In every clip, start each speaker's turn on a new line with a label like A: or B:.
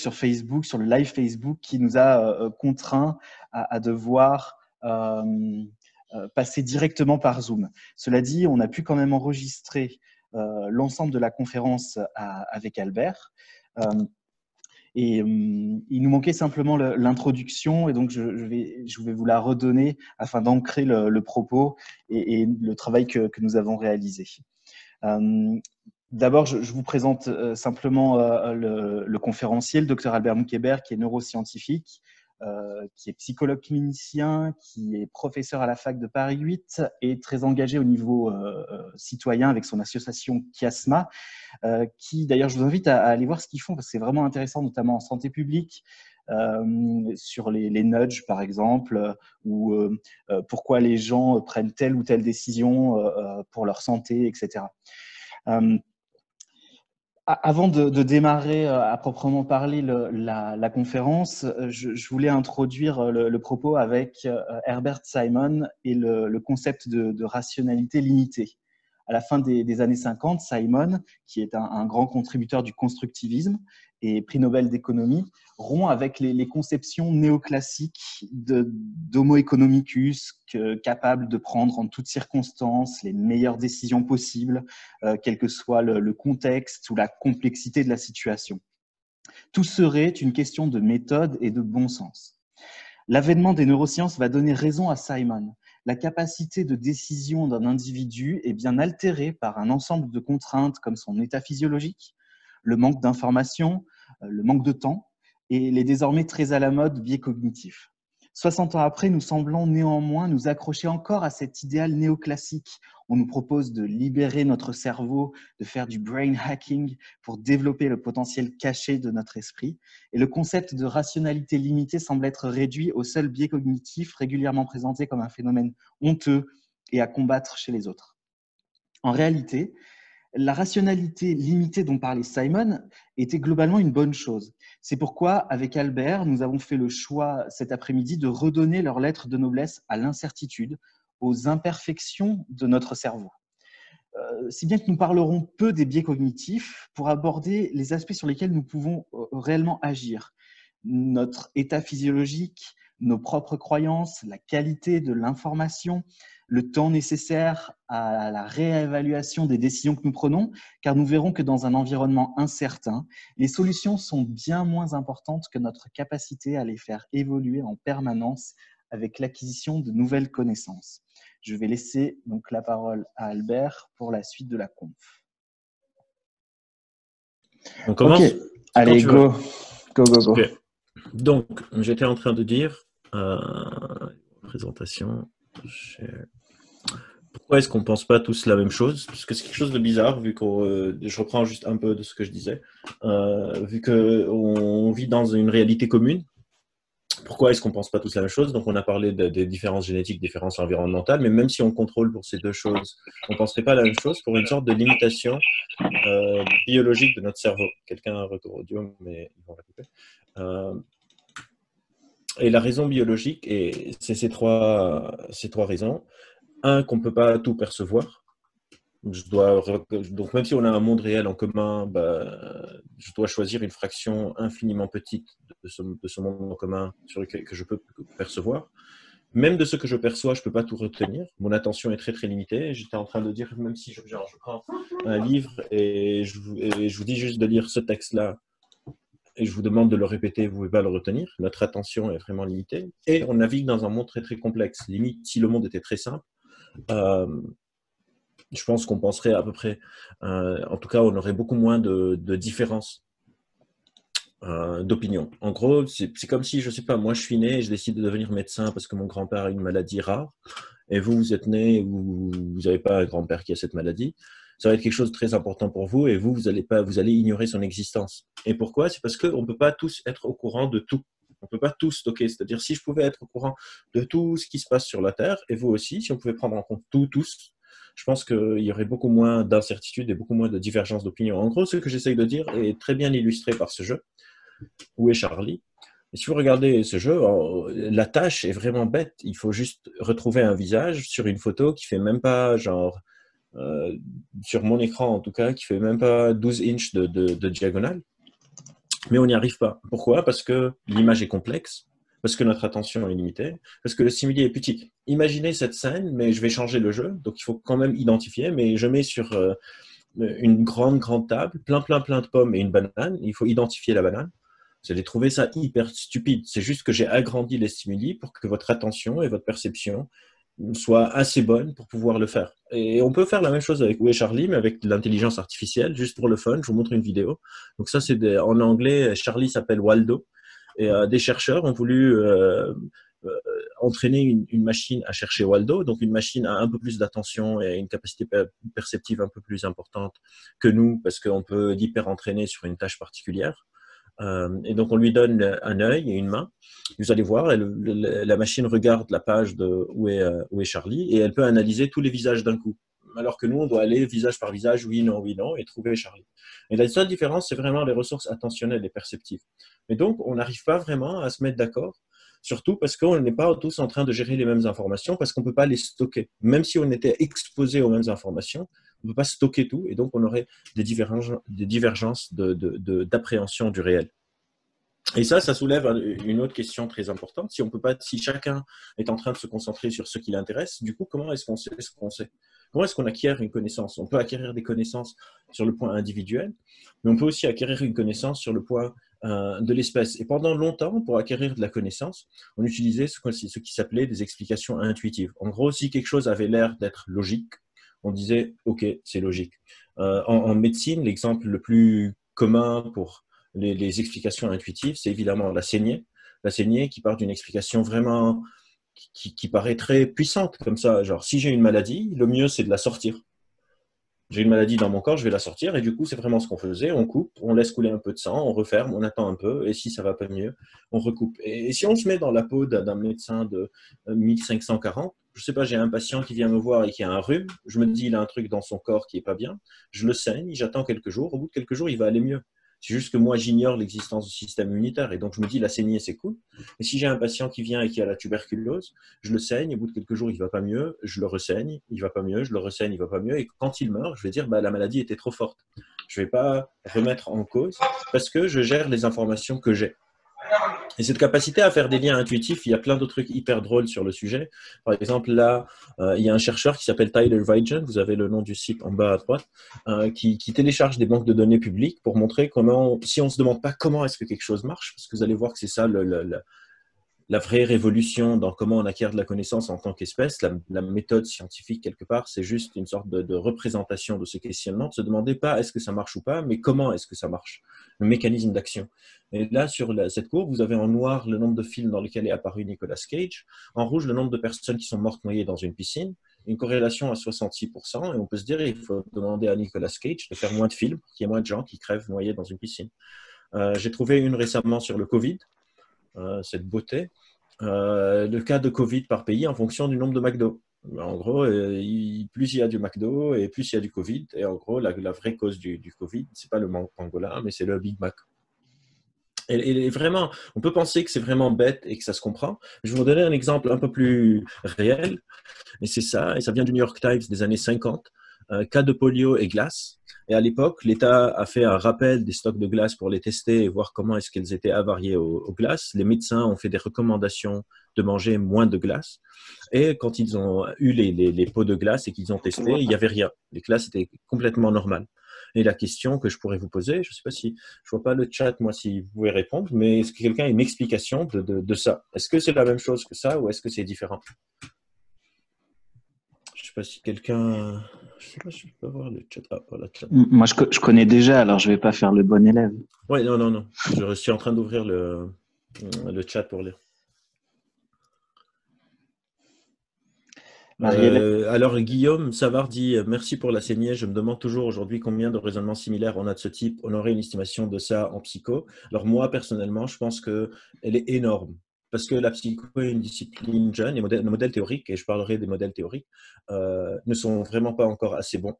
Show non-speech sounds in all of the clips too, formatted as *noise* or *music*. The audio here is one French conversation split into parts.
A: sur Facebook, sur le live Facebook, qui nous a euh, contraints à, devoir passer directement par Zoom. Cela dit, on a pu quand même enregistrer l'ensemble de la conférence avec Albert. Et il nous manquait simplement l'introduction, et donc je, vais, je vais vous la redonner afin d'ancrer le, propos et, le travail que, nous avons réalisé. Euh, d'abord, je, vous présente euh, simplement euh, le, conférencier, le docteur Albert Moukébert, qui est neuroscientifique, qui est psychologue clinicien, qui est professeur à la fac de Paris 8 et très engagé au niveau citoyen avec son association Chiasma, qui d'ailleurs je vous invite à, aller voir ce qu'ils font parce que c'est vraiment intéressant, notamment en santé publique. sur les, les, nudges, par exemple, ou pourquoi les gens prennent telle ou telle décision pour leur santé, etc. Euh, avant de, démarrer euh, à proprement parler la, conférence, euh, je, voulais introduire le, propos avec Herbert Simon et le, concept de, rationalité limitée. À la fin des, années 50, Simon, qui est un, grand contributeur du constructivisme, et prix Nobel d'économie, rompt avec les, conceptions néoclassiques d'Homo economicus, capable de prendre en toutes circonstances les meilleures décisions possibles, euh, quel que soit le, contexte ou la complexité de la situation. Tout serait une question de méthode et de bon sens. L'avènement des neurosciences va donner raison à Simon. La capacité de décision d'un individu est bien altérée par un ensemble de contraintes comme son état physiologique, le manque d'informations, le manque de temps et les désormais très à la mode biais cognitifs. 60 ans après, nous semblons néanmoins nous accrocher encore à cet idéal néoclassique. On nous propose de libérer notre cerveau, de faire du brain hacking pour développer le potentiel caché de notre esprit. Et le concept de rationalité limitée semble être réduit au seul biais cognitif régulièrement présenté comme un phénomène honteux et à combattre chez les autres. En réalité, la rationalité limitée dont parlait Simon était globalement une bonne chose. C'est pourquoi, avec Albert, nous avons fait le choix cet après-midi de redonner leur lettre de noblesse à l'incertitude, aux imperfections de notre cerveau. Euh, si bien que nous parlerons peu des biais cognitifs pour aborder les aspects sur lesquels nous pouvons euh, réellement agir. Notre état physiologique, nos propres croyances, la qualité de l'information, le temps nécessaire à la réévaluation des décisions que nous prenons, car nous verrons que dans un environnement incertain, les solutions sont bien moins importantes que notre capacité à les faire évoluer en permanence avec l'acquisition de nouvelles connaissances. Je vais laisser donc la parole à Albert pour la suite de la conf.
B: On commence
A: Allez, go. go. Go, go,
B: Donc, j'étais en train de dire, euh, présentation, pourquoi est-ce qu'on ne pense pas tous la même chose? Parce que c'est quelque chose de bizarre, vu que euh, je reprends juste un peu de ce que je disais, euh, vu qu'on vit dans une réalité commune. Pourquoi est-ce qu'on ne pense pas tous la même chose? Donc, on a parlé des différences génétiques, différences environnementales, mais même si on contrôle pour ces deux choses, on ne penserait pas la même chose pour une sorte de limitation euh, biologique de notre cerveau. Quelqu'un a un retour audio, mais ils vont répéter. Et la raison biologique, c'est ces trois, ces trois raisons. Un, qu'on ne peut pas tout percevoir. Je dois, donc, même si on a un monde réel en commun, bah, je dois choisir une fraction infiniment petite de ce, de ce monde en commun sur lequel que je peux percevoir. Même de ce que je perçois, je ne peux pas tout retenir. Mon attention est très très limitée. J'étais en train de dire, même si je, prends un livre et et je vous dis juste de lire ce texte-là, et je vous demande de le répéter, vous ne pouvez pas le retenir. Notre attention est vraiment limitée. Et on navigue dans un monde très très complexe. Limite, si le monde était très simple, euh, je pense qu'on penserait à peu près, euh, en tout cas, on aurait beaucoup moins de, différences euh, d'opinion. En gros, c'est comme si, je ne sais pas, moi je suis né et je décide de devenir médecin parce que mon grand-père a une maladie rare, et vous, vous êtes né ou vous n'avez pas un grand-père qui a cette maladie ça va être quelque chose de très important pour vous et vous, vous allez, pas, vous allez ignorer son existence. Et pourquoi? C'est parce qu'on ne peut pas tous être au courant de tout. On ne peut pas tout stocker. C'est-à-dire, si je pouvais être au courant de tout ce qui se passe sur la Terre, et vous aussi, si on pouvait prendre en compte tout, tous, je pense qu'il y aurait beaucoup moins d'incertitudes et beaucoup moins de divergences d'opinion. En gros, ce que j'essaye de dire est très bien illustré par ce jeu. Où est Charlie? Si vous regardez ce jeu, la tâche est vraiment bête. Il faut juste retrouver un visage sur une photo qui fait même pas genre sur mon écran en tout cas, qui fait même pas 12 inches de, de diagonale. Mais on n'y arrive pas. Pourquoi? Parce que l'image est complexe, parce que notre attention est limitée, parce que le simili est petit. Imaginez cette scène, mais je vais changer le jeu, donc il faut quand même identifier, mais je mets sur euh, une grande, grande table, plein, plein, plein de pommes et une banane, il faut identifier la banane. Vous allez trouver ça hyper stupide. C'est juste que j'ai agrandi les stimuli pour que votre attention et votre perception soient assez bonnes pour pouvoir le faire. Et on peut faire la même chose avec Où est Charlie, mais avec l'intelligence artificielle, juste pour le fun. Je vous montre une vidéo. Donc ça, c'est en anglais, Charlie s'appelle Waldo. Et euh, des chercheurs ont voulu euh, euh, entraîner une, machine à chercher Waldo, donc une machine à un peu plus d'attention et une capacité perceptive un peu plus importante que nous, parce qu'on peut hyper entraîner sur une tâche particulière. Et donc on lui donne un œil et une main. Vous allez voir, la machine regarde la page de où est, où est Charlie et elle peut analyser tous les visages d'un coup alors que nous, on doit aller visage par visage, oui, non, oui, non, et trouver Charlie. Et la seule différence, c'est vraiment les ressources attentionnelles et perceptives. Et donc, on n'arrive pas vraiment à se mettre d'accord, surtout parce qu'on n'est pas tous en train de gérer les mêmes informations, parce qu'on ne peut pas les stocker. Même si on était exposé aux mêmes informations, on ne peut pas stocker tout, et donc on aurait des divergences d'appréhension du réel. Et ça, ça soulève une autre question très importante. Si on peut pas, si chacun est en train de se concentrer sur ce qui l'intéresse, du coup, comment est-ce qu'on sait ce qu'on sait? Comment est-ce qu'on acquiert une connaissance? On peut acquérir des connaissances sur le point individuel, mais on peut aussi acquérir une connaissance sur le point euh, de l'espèce. Et pendant longtemps, pour acquérir de la connaissance, on utilisait ce, ce qui s'appelait des explications intuitives. En gros, si quelque chose avait l'air d'être logique, on disait OK, c'est logique. Euh, en, médecine, l'exemple le plus commun pour les, explications intuitives, c'est évidemment la saignée. La saignée qui part d'une explication vraiment qui, paraît très puissante comme ça. Genre, si j'ai une maladie, le mieux c'est de la sortir. J'ai une maladie dans mon corps, je vais la sortir. Et du coup, c'est vraiment ce qu'on faisait. On coupe, on laisse couler un peu de sang, on referme, on attend un peu. Et si ça va pas mieux, on recoupe. Et, si on se met dans la peau d'un médecin de 1540, euh, je sais pas, j'ai un patient qui vient me voir et qui a un rhume. Je me dis, il a un truc dans son corps qui est pas bien. Je le saigne, j'attends quelques jours. Au bout de quelques jours, il va aller mieux. C'est juste que moi, j'ignore l'existence du système immunitaire et donc je me dis la saignée, c'est cool. Et si j'ai un patient qui vient et qui a la tuberculose, je le saigne, au bout de quelques jours, il va pas mieux, je le ressaigne, il va pas mieux, je le ressaigne, il va pas mieux. Et quand il meurt, je vais dire bah, la maladie était trop forte. Je vais pas remettre en cause parce que je gère les informations que j'ai. Et cette capacité à faire des liens intuitifs, il y a plein d'autres trucs hyper drôles sur le sujet. Par exemple, là, euh, il y a un chercheur qui s'appelle Tyler Vigen, vous avez le nom du site en bas à droite, euh, qui, télécharge des banques de données publiques pour montrer comment, si on ne se demande pas comment est-ce que quelque chose marche, parce que vous allez voir que c'est ça le, la vraie révolution dans comment on acquiert de la connaissance en tant qu'espèce, la, méthode scientifique quelque part, c'est juste une sorte de, représentation de ce questionnement, de se demander pas est-ce que ça marche ou pas, mais comment est-ce que ça marche, le mécanisme d'action. Et là, sur cette courbe, vous avez en noir le nombre de films dans lesquels est apparu Nicolas Cage, en rouge le nombre de personnes qui sont mortes noyées dans une piscine, une corrélation à 66%, et on peut se dire il faut demander à Nicolas Cage de faire moins de films, qu'il y ait moins de gens qui crèvent noyés dans une piscine. Euh, j'ai trouvé une récemment sur le Covid, cette beauté, euh, le cas de Covid par pays en fonction du nombre de McDo. En gros, euh, plus il y a du McDo et plus il y a du Covid. Et en gros, la, vraie cause du, du Covid, c'est pas le pangolin, mais c'est le Big Mac. Et, vraiment, on peut penser que c'est vraiment bête et que ça se comprend. Je vais vous donner un exemple un peu plus réel. Et c'est ça, et ça vient du New York Times des années 50. cas de polio et glace. Et à l'époque, l'État a fait un rappel des stocks de glace pour les tester et voir comment est-ce qu'elles étaient avariées aux, glaces. Les médecins ont fait des recommandations de manger moins de glace. Et quand ils ont eu les, pots de glace et qu'ils ont testé, il n'y avait rien. Les glaces étaient complètement normales. Et la question que je pourrais vous poser, je ne sais pas si je vois pas le chat, moi, si vous pouvez répondre, mais est-ce que quelqu'un a une explication de ça? Est-ce que c'est la même chose que ça ou est-ce que c'est différent? Je ne sais pas si quelqu'un je sais pas si je peux voir le chat. Ah,
A: moi, je, je, connais déjà, alors je vais pas faire le bon élève.
B: Oui, non, non, non. Je suis en train d'ouvrir le, le chat pour lire. Euh, alors Guillaume Savard dit euh, merci pour la saignée. Je me demande toujours aujourd'hui combien de raisonnements similaires on a de ce type. On aurait une estimation de ça en psycho. Alors moi personnellement, je pense que elle est énorme parce que la psycho est une discipline jeune et les modèles théoriques, et je parlerai des modèles théoriques, euh, ne sont vraiment pas encore assez bons.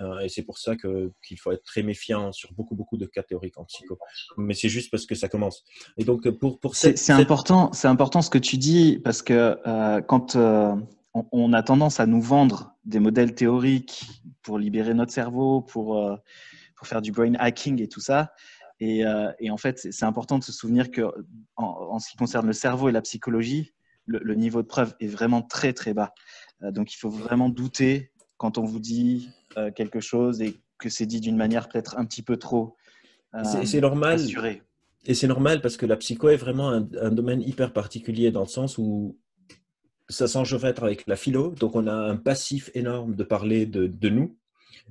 B: Euh, et c'est pour ça qu'il faut être très méfiant sur beaucoup, beaucoup de cas théoriques en psycho. Mais c'est juste parce que ça commence. Et donc, pour, pour
A: c'est, important, c'est important ce que tu dis, parce que euh, quand on, a tendance à nous vendre des modèles théoriques pour libérer notre cerveau, pour, pour faire du brain hacking et tout ça. Et, euh, et en fait, c'est important de se souvenir que en, ce qui concerne le cerveau et la psychologie, le, niveau de preuve est vraiment très très bas. Euh, donc il faut vraiment douter quand on vous dit quelque chose et que c'est dit d'une manière peut-être un petit peu trop.
B: c'est normal. Et c'est normal parce que la psycho est vraiment un, un, domaine hyper particulier dans le sens où ça s'enchevêtre avec la philo, donc on a un passif énorme de parler de, de nous.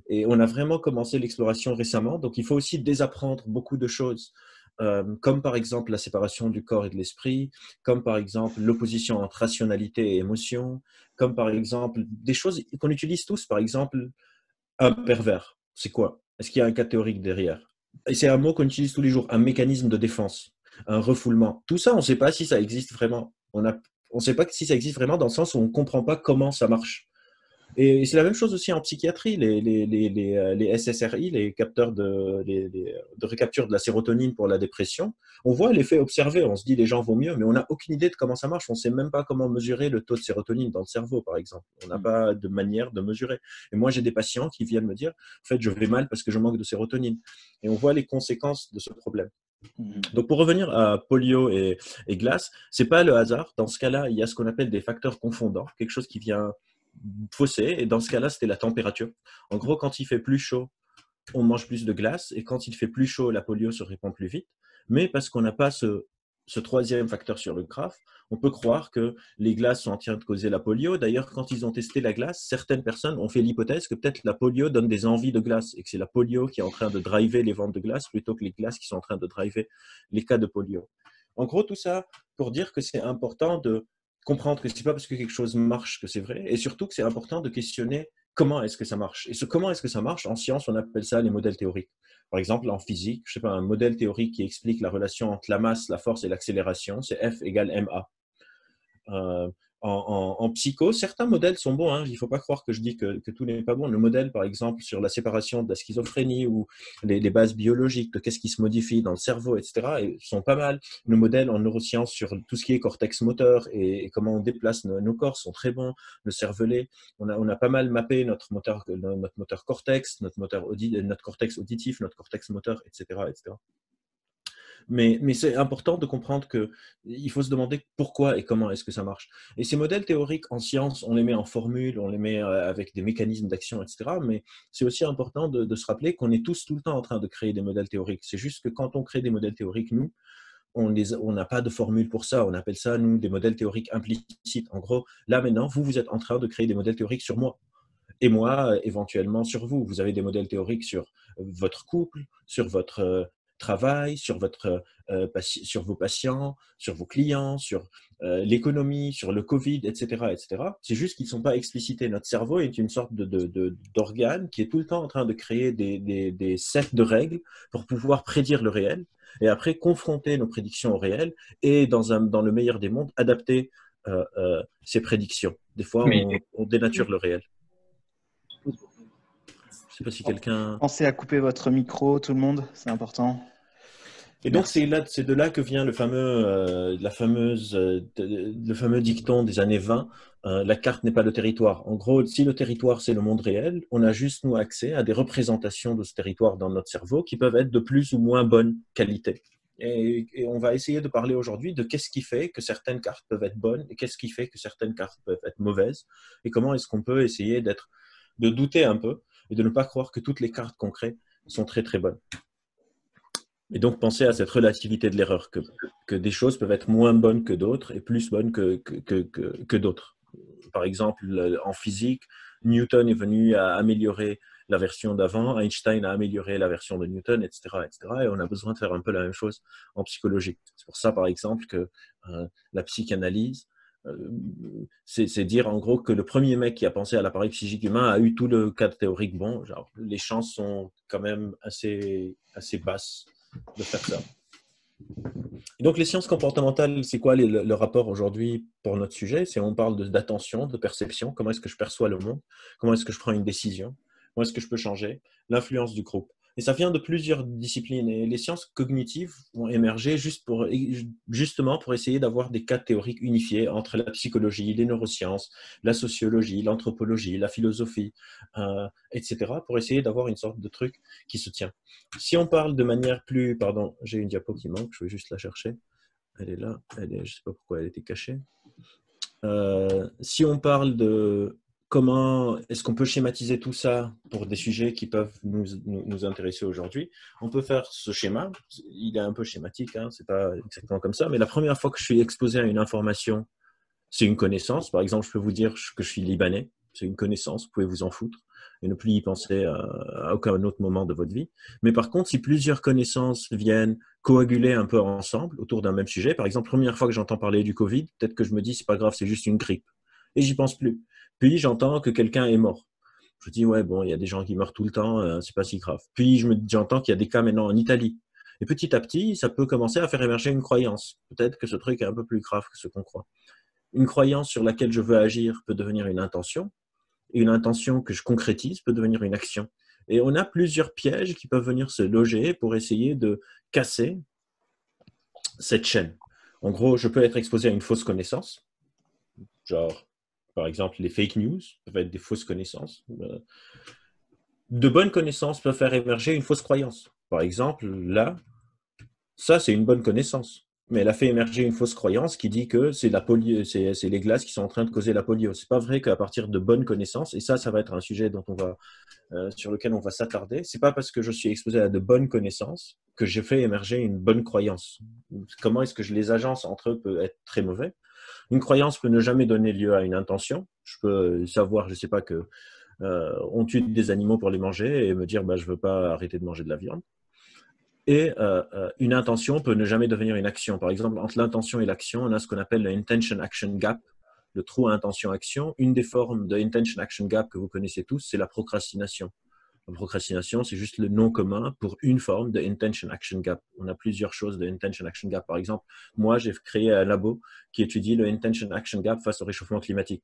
B: Et on a vraiment commencé l'exploration récemment, donc il faut aussi désapprendre beaucoup de choses, euh, comme par exemple la séparation du corps et de l'esprit, comme par exemple l'opposition entre rationalité et émotion, comme par exemple des choses qu'on utilise tous, par exemple un pervers. C'est quoi? Est-ce qu'il y a un cas théorique derrière? Et c'est un mot qu'on utilise tous les jours, un mécanisme de défense, un refoulement. Tout ça, on ne sait pas si ça existe vraiment. On ne sait pas si ça existe vraiment dans le sens où on ne comprend pas comment ça marche. Et c'est la même chose aussi en psychiatrie, les, les, les, euh, les SSRI, les capteurs de, de, recapture de la sérotonine pour la dépression. On voit l'effet observé, on se dit les gens vont mieux, mais on n'a aucune idée de comment ça marche. On ne sait même pas comment mesurer le taux de sérotonine dans le cerveau, par exemple. On n'a mm. pas de manière de mesurer. Et moi, j'ai des patients qui viennent me dire, en fait, je vais mal parce que je manque de sérotonine. Et on voit les conséquences de ce problème. Mhm. Donc pour revenir à polio et, et glace, c'est pas le hasard. Dans ce cas-là, il y a ce qu'on appelle des facteurs confondants, quelque chose qui vient fausser. Et dans ce cas-là, c'était la température. En gros, quand il fait plus chaud, on mange plus de glace, et quand il fait plus chaud, la polio se répand plus vite. Mais parce qu'on n'a pas ce ce troisième facteur sur le graphe, on peut croire que les glaces sont en train de causer la polio. D'ailleurs, quand ils ont testé la glace, certaines personnes ont fait l'hypothèse que peut-être la polio donne des envies de glace et que c'est la polio qui est en train de driver les ventes de glace plutôt que les glaces qui sont en train de driver les cas de polio. En gros, tout ça pour dire que c'est important de comprendre que ce n'est pas parce que quelque chose marche que c'est vrai et surtout que c'est important de questionner comment est-ce que ça marche. Et ce comment est-ce que ça marche, en science, on appelle ça les modèles théoriques. Par exemple, en physique, je sais pas, un modèle théorique qui explique la relation entre la masse, la force et l'accélération, c'est F égale ma. Euh, en, psycho, certains modèles sont bons. Hein. Il ne faut pas croire que je dis que, tout n'est pas bon. Le modèle, par exemple, sur la séparation de la schizophrénie ou les, bases biologiques de qu'est-ce qui se modifie dans le cerveau, etc., sont pas mal. Le modèle en neurosciences sur tout ce qui est cortex moteur et, comment on déplace nos, corps sont très bons. Le cervelet, on a, pas mal mappé notre moteur, moteur cortex, notre, notre cortex auditif, notre cortex moteur, etc. etc. Mais, c'est important de comprendre qu'il faut se demander pourquoi et comment est-ce que ça marche. Et ces modèles théoriques en science, on les met en formule, on les met euh, avec des mécanismes d'action, etc. Mais c'est aussi important de, se rappeler qu'on est tous tout le temps en train de créer des modèles théoriques. C'est juste que quand on crée des modèles théoriques, nous, on n'a pas de formule pour ça. On appelle ça, nous, des modèles théoriques implicites. En gros, là maintenant, vous, vous êtes en train de créer des modèles théoriques sur moi et moi, éventuellement sur vous. Vous avez des modèles théoriques sur votre couple, sur votre travail, sur, votre, euh, sur vos patients, sur vos clients, sur euh, l'économie, sur le Covid, etc. etc. C'est juste qu'ils ne sont pas explicités. Notre cerveau est une sorte d'organe de, qui est tout le temps en train de créer des, des, sets de règles pour pouvoir prédire le réel et après confronter nos prédictions au réel et dans, un, dans le meilleur des mondes, adapter euh, ces prédictions. Des fois, on, on dénature le réel. Je ne sais pas si quelqu'un.
A: Pensez à couper votre micro, tout le monde, c'est important.
B: Et donc, c'est de là que vient le fameux, euh, la fameuse, euh, le fameux dicton des années 20, euh, la carte n'est pas le territoire. En gros, si le territoire, c'est le monde réel, on a juste, nous, accès à des représentations de ce territoire dans notre cerveau qui peuvent être de plus ou moins bonne qualité. Et, on va essayer de parler aujourd'hui de qu'est-ce qui fait que certaines cartes peuvent être bonnes et qu'est-ce qui fait que certaines cartes peuvent être mauvaises et comment est-ce qu'on peut essayer d'être, de douter un peu et de ne pas croire que toutes les cartes qu'on crée sont très très bonnes. Et donc, penser à cette relativité de l'erreur, que, des choses peuvent être moins bonnes que d'autres et plus bonnes que, que, que d'autres. Par exemple, en physique, Newton est venu à améliorer la version d'avant, Einstein a amélioré la version de Newton, etc., etc. Et on a besoin de faire un peu la même chose en psychologie. C'est pour ça, par exemple, que euh, la psychanalyse, euh, c'est dire en gros que le premier mec qui a pensé à l'appareil psychique humain a eu tout le cadre théorique bon. Les chances sont quand même assez, assez basses de faire ça. donc, les sciences comportementales, c'est quoi le, rapport aujourd'hui pour notre sujet? C'est on parle d'attention, de, perception, comment est-ce que je perçois le monde, comment est-ce que je prends une décision, comment est-ce que je peux changer, l'influence du groupe? Et ça vient de plusieurs disciplines. Et les sciences cognitives ont émergé juste pour, justement pour essayer d'avoir des cas théoriques unifiés entre la psychologie, les neurosciences, la sociologie, l'anthropologie, la philosophie, euh, etc., pour essayer d'avoir une sorte de truc qui se tient. Si on parle de manière plus... Pardon, j'ai une diapo qui manque, je vais juste la chercher. Elle est là, elle est, je ne sais pas pourquoi elle était cachée. Euh, si on parle de comment est-ce qu'on peut schématiser tout ça pour des sujets qui peuvent nous, intéresser aujourd'hui? On peut faire ce schéma. Il est un peu schématique, hein, c'est pas exactement comme ça. Mais la première fois que je suis exposé à une information, c'est une connaissance. Par exemple, je peux vous dire que je suis libanais. C'est une connaissance. Vous pouvez vous en foutre et ne plus y penser à, aucun autre moment de votre vie. Mais par contre, si plusieurs connaissances viennent coaguler un peu ensemble autour d'un même sujet, par exemple, première fois que j'entends parler du Covid, peut-être que je me dis c'est pas grave, c'est juste une grippe, et j'y pense plus. Puis j'entends que quelqu'un est mort. Je dis ouais bon, il y a des gens qui meurent tout le temps, euh, c'est pas si grave. Puis j'entends qu'il y a des cas maintenant en Italie. Et petit à petit, ça peut commencer à faire émerger une croyance. Peut-être que ce truc est un peu plus grave que ce qu'on croit. Une croyance sur laquelle je veux agir peut devenir une intention, et une intention que je concrétise peut devenir une action. Et on a plusieurs pièges qui peuvent venir se loger pour essayer de casser cette chaîne. En gros, je peux être exposé à une fausse connaissance, genre par exemple, les fake news peuvent être des fausses connaissances. Euh, de bonnes connaissances peuvent faire émerger une fausse croyance. Par exemple, là, ça, c'est une bonne connaissance. Mais elle a fait émerger une fausse croyance qui dit que c'est les glaces qui sont en train de causer la polio. C'est pas vrai qu'à partir de bonnes connaissances, et ça, ça va être un sujet dont on va, euh, sur lequel on va s'attarder. C'est pas parce que je suis exposé à de bonnes connaissances que je fais émerger une bonne croyance. Comment est-ce que je les agence entre eux peut être très mauvais. Une croyance peut ne jamais donner lieu à une intention. Je peux savoir, je ne sais pas, que euh, on tue des animaux pour les manger et me dire bah, je ne veux pas arrêter de manger de la viande. Et euh, euh, une intention peut ne jamais devenir une action. Par exemple, entre l'intention et l'action, on a ce qu'on appelle le intention-action gap, le trou intention-action. Une des formes de intention-action gap que vous connaissez tous, c'est la procrastination. Procrastination, c'est juste le nom commun pour une forme de intention action gap. On a plusieurs choses de intention action gap. Par exemple, moi, j'ai créé un labo qui étudie le intention action gap face au réchauffement climatique.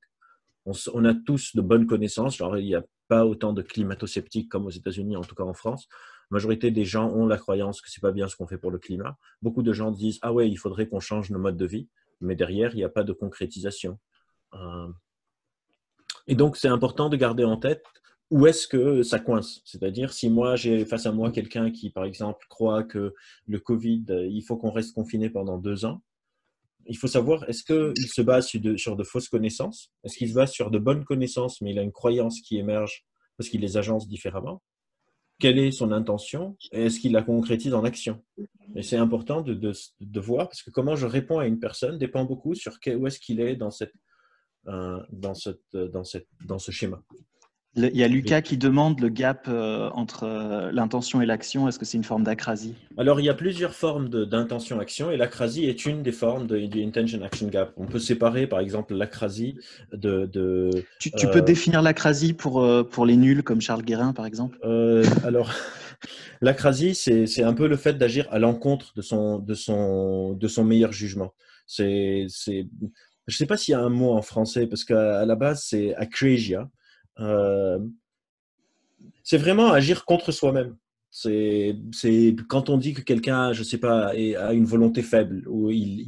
B: On, a tous de bonnes connaissances. Il n'y a pas autant de climato-sceptiques comme aux États-Unis, en tout cas en France. La majorité des gens ont la croyance que c'est pas bien ce qu'on fait pour le climat. Beaucoup de gens disent ah ouais, il faudrait qu'on change nos modes de vie, mais derrière, il n'y a pas de concrétisation. Euh, et donc, c'est important de garder en tête où est-ce que ça coince? C'est-à-dire, si moi j'ai face à moi quelqu'un qui, par exemple, croit que le Covid, il faut qu'on reste confiné pendant deux ans, il faut savoir, est-ce qu'il se base sur de, fausses connaissances? Est-ce qu'il se base sur de bonnes connaissances, mais il a une croyance qui émerge parce qu'il les agence différemment? Quelle est son intention? Est-ce qu'il la concrétise en action? Et c'est important de, voir, parce que comment je réponds à une personne dépend beaucoup sur où est-ce qu'il est dans, euh, dans ce schéma.
A: Il y a Lucas qui demande le gap euh, entre euh, l'intention et l'action. Est-ce que c'est une forme d'acrasie
B: Alors, il y a plusieurs formes d'intention-action et l'acrasie est une des formes de, du intention-action gap. On peut séparer, par exemple, l'acrasie de. de
A: tu, peux euh, définir l'acrasie pour, pour les nuls, comme Charles Guérin, par exemple?
B: Alors, *laughs* l'acrasie, c'est un peu le fait d'agir à l'encontre de son, de, son, de son meilleur jugement. C'est. Je ne sais pas s'il y a un mot en français, parce qu'à la base, c'est acrasia euh, c'est vraiment agir contre soi-même. C'est quand on dit que quelqu'un, je sais pas, a une volonté faible ou il,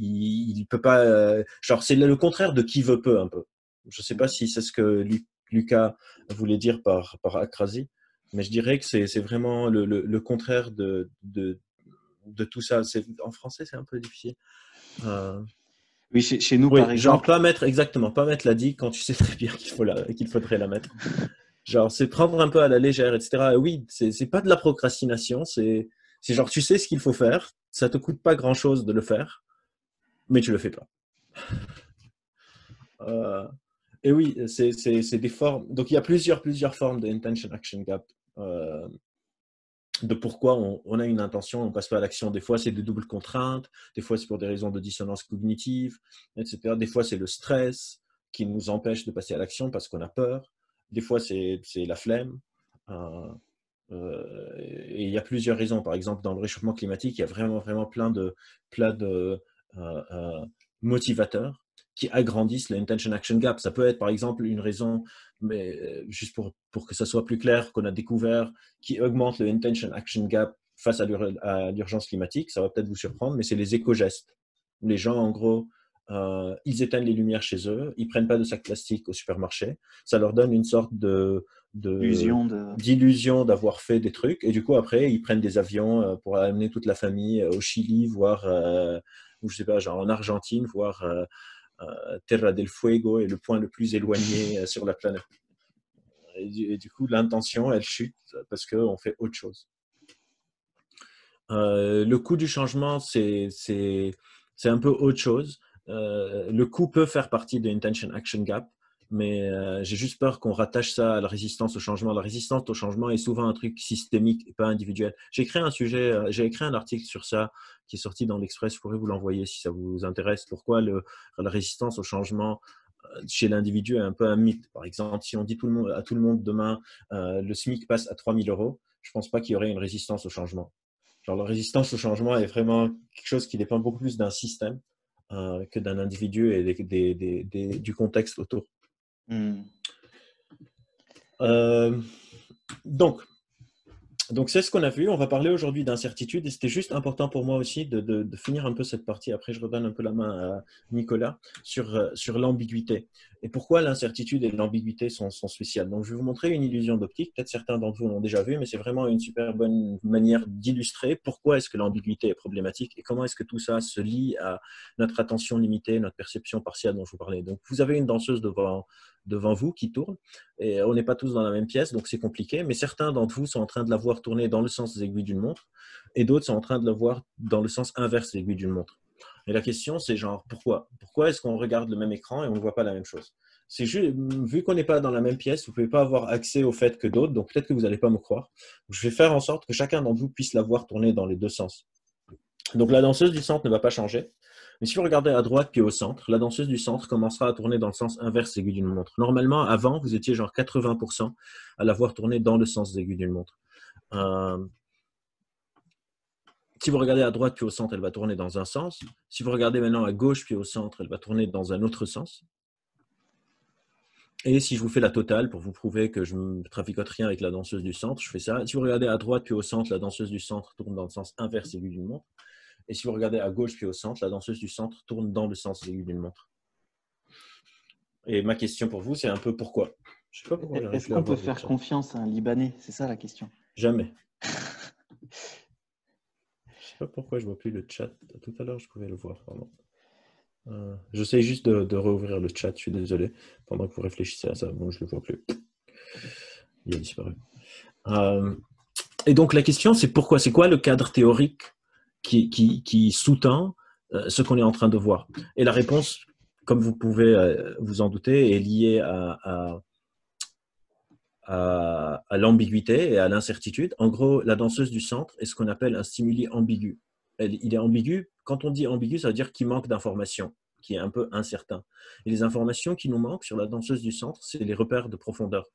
B: il, peut pas. Euh, genre, c'est le contraire de qui veut peu un peu. Je sais pas si c'est ce que Lucas voulait dire par, par acrasie, mais je dirais que c'est vraiment le, le, contraire de, de, de, tout ça. En français, c'est un peu difficile.
A: Euh, oui, chez, nous, par exemple.
B: Genre, pas mettre, exactement, pas mettre la digue quand tu sais très bien qu'il faut qu'il faudrait la mettre. Genre, c'est prendre un peu à la légère, etc. oui, c'est pas de la procrastination, c'est genre, tu sais ce qu'il faut faire, ça te coûte pas grand chose de le faire, mais tu le fais pas. Euh, et oui, c'est des formes. Donc, il y a plusieurs, plusieurs formes de intention action gap. Euh, de pourquoi on, a une intention, on passe pas à l'action. Des fois, c'est de doubles contraintes, des fois, c'est pour des raisons de dissonance cognitive, etc. Des fois, c'est le stress qui nous empêche de passer à l'action parce qu'on a peur. Des fois, c'est la flemme. Euh, euh, et il y a plusieurs raisons. Par exemple, dans le réchauffement climatique, il y a vraiment, vraiment plein de, plein de euh, motivateurs qui agrandissent l'intention action gap. Ça peut être par exemple une raison, mais euh, juste pour, pour que ça soit plus clair, qu'on a découvert, qui augmente le intention action gap face à l'urgence climatique. Ça va peut-être vous surprendre, mais c'est les éco-gestes. Les gens, en gros, euh, ils éteignent les lumières chez eux, ils prennent pas de sac plastique au supermarché. Ça leur donne une sorte de d'illusion d'avoir fait des trucs. Et du coup, après, ils prennent des avions euh, pour amener toute la famille au Chili, voire, ou je sais pas, genre en Argentine, voir euh, Terra del Fuego est le point le plus éloigné euh, *laughs* sur la planète. Et du, coup, l'intention, elle chute parce qu'on fait autre chose. Euh, le coût du changement, c'est un peu autre chose. le coût peut faire partie de l'intention action gap, mais euh, j'ai juste peur qu'on rattache ça à la résistance au changement. La résistance au changement est souvent un truc systémique et pas individuel. J'ai écrit un sujet, euh, j'ai écrit un article sur ça qui est sorti dans l'Express. Je pourrais vous l'envoyer si ça vous intéresse. Pourquoi la résistance au changement euh, chez l'individu est un peu un mythe? Par exemple, si on dit tout le monde, à tout le monde demain, le SMIC passe à 3000 euros, je ne pense pas qu'il y aurait une résistance au changement. Genre, la résistance au changement est vraiment quelque chose qui dépend beaucoup plus d'un système que d'un individu et du contexte autour. Hmm. Euh, donc, donc c'est ce qu'on a vu. On va parler aujourd'hui d'incertitude et c'était juste important pour moi aussi de, finir un peu cette partie. Après, je redonne un peu la main à Nicolas sur, euh, sur l'ambiguïté et pourquoi l'incertitude et l'ambiguïté sont, sont, spéciales? Donc, je vais vous montrer une illusion d'optique. Peut-être certains d'entre vous l'ont déjà vu, mais c'est vraiment une super bonne manière d'illustrer pourquoi est-ce que l'ambiguïté est problématique et comment est-ce que tout ça se lie à notre attention limitée, notre perception partielle dont je vous parlais. Donc, vous avez une danseuse devant devant vous qui tourne. Et on n'est pas tous dans la même pièce, donc c'est compliqué. Mais certains d'entre vous sont en train de la voir tourner dans le sens des aiguilles d'une montre, et d'autres sont en train de la voir dans le sens inverse des aiguilles d'une montre. Et la question, c'est genre, pourquoi? Pourquoi est-ce qu'on regarde le même écran et on ne voit pas la même chose? C'est juste, vu qu'on n'est pas dans la même pièce, vous ne pouvez pas avoir accès au fait que d'autres, donc peut-être que vous n'allez pas me croire. Je vais faire en sorte que chacun d'entre vous puisse la voir tourner dans les deux sens. Donc la danseuse du centre ne va pas changer. Mais si vous regardez à droite puis au centre, la danseuse du centre commencera à tourner dans le sens inverse aiguille d'une montre. Normalement, avant, vous étiez genre 80% à la voir tourner dans le sens aiguille d'une montre. Euh, si vous regardez à droite puis au centre, elle va tourner dans un sens. Si vous regardez maintenant à gauche puis au centre, elle va tourner dans un autre sens. Et si je vous fais la totale pour vous prouver que je ne traficote rien avec la danseuse du centre, je fais ça. Si vous regardez à droite puis au centre, la danseuse du centre tourne dans le sens inverse aiguille d'une montre. Et si vous regardez à gauche puis au centre, la danseuse du centre tourne dans le sens aiguille d'une montre. Et ma question pour vous, c'est un peu pourquoi?
A: Est-ce qu'on peut faire confiance à un Libanais? C'est ça la question.
B: Jamais. *laughs* je ne sais pas pourquoi je ne vois plus le chat. Tout à l'heure, je pouvais le voir. Euh, J'essaie juste de, de, rouvrir le chat, je suis désolé. Pendant que vous réfléchissez à ça, bon, je ne le vois plus. Il a disparu. Euh, et donc la question, c'est pourquoi? C'est quoi le cadre théorique qui, qui, sous-tend euh, ce qu'on est en train de voir. Et la réponse, comme vous pouvez euh, vous en douter, est liée à, l'ambiguïté et à l'incertitude. En gros, la danseuse du centre est ce qu'on appelle un stimuli ambigu. Il est ambigu. Quand on dit ambigu, ça veut dire qu'il manque d'informations, qui est un peu incertain. Et les informations qui nous manquent sur la danseuse du centre, c'est les repères de profondeur.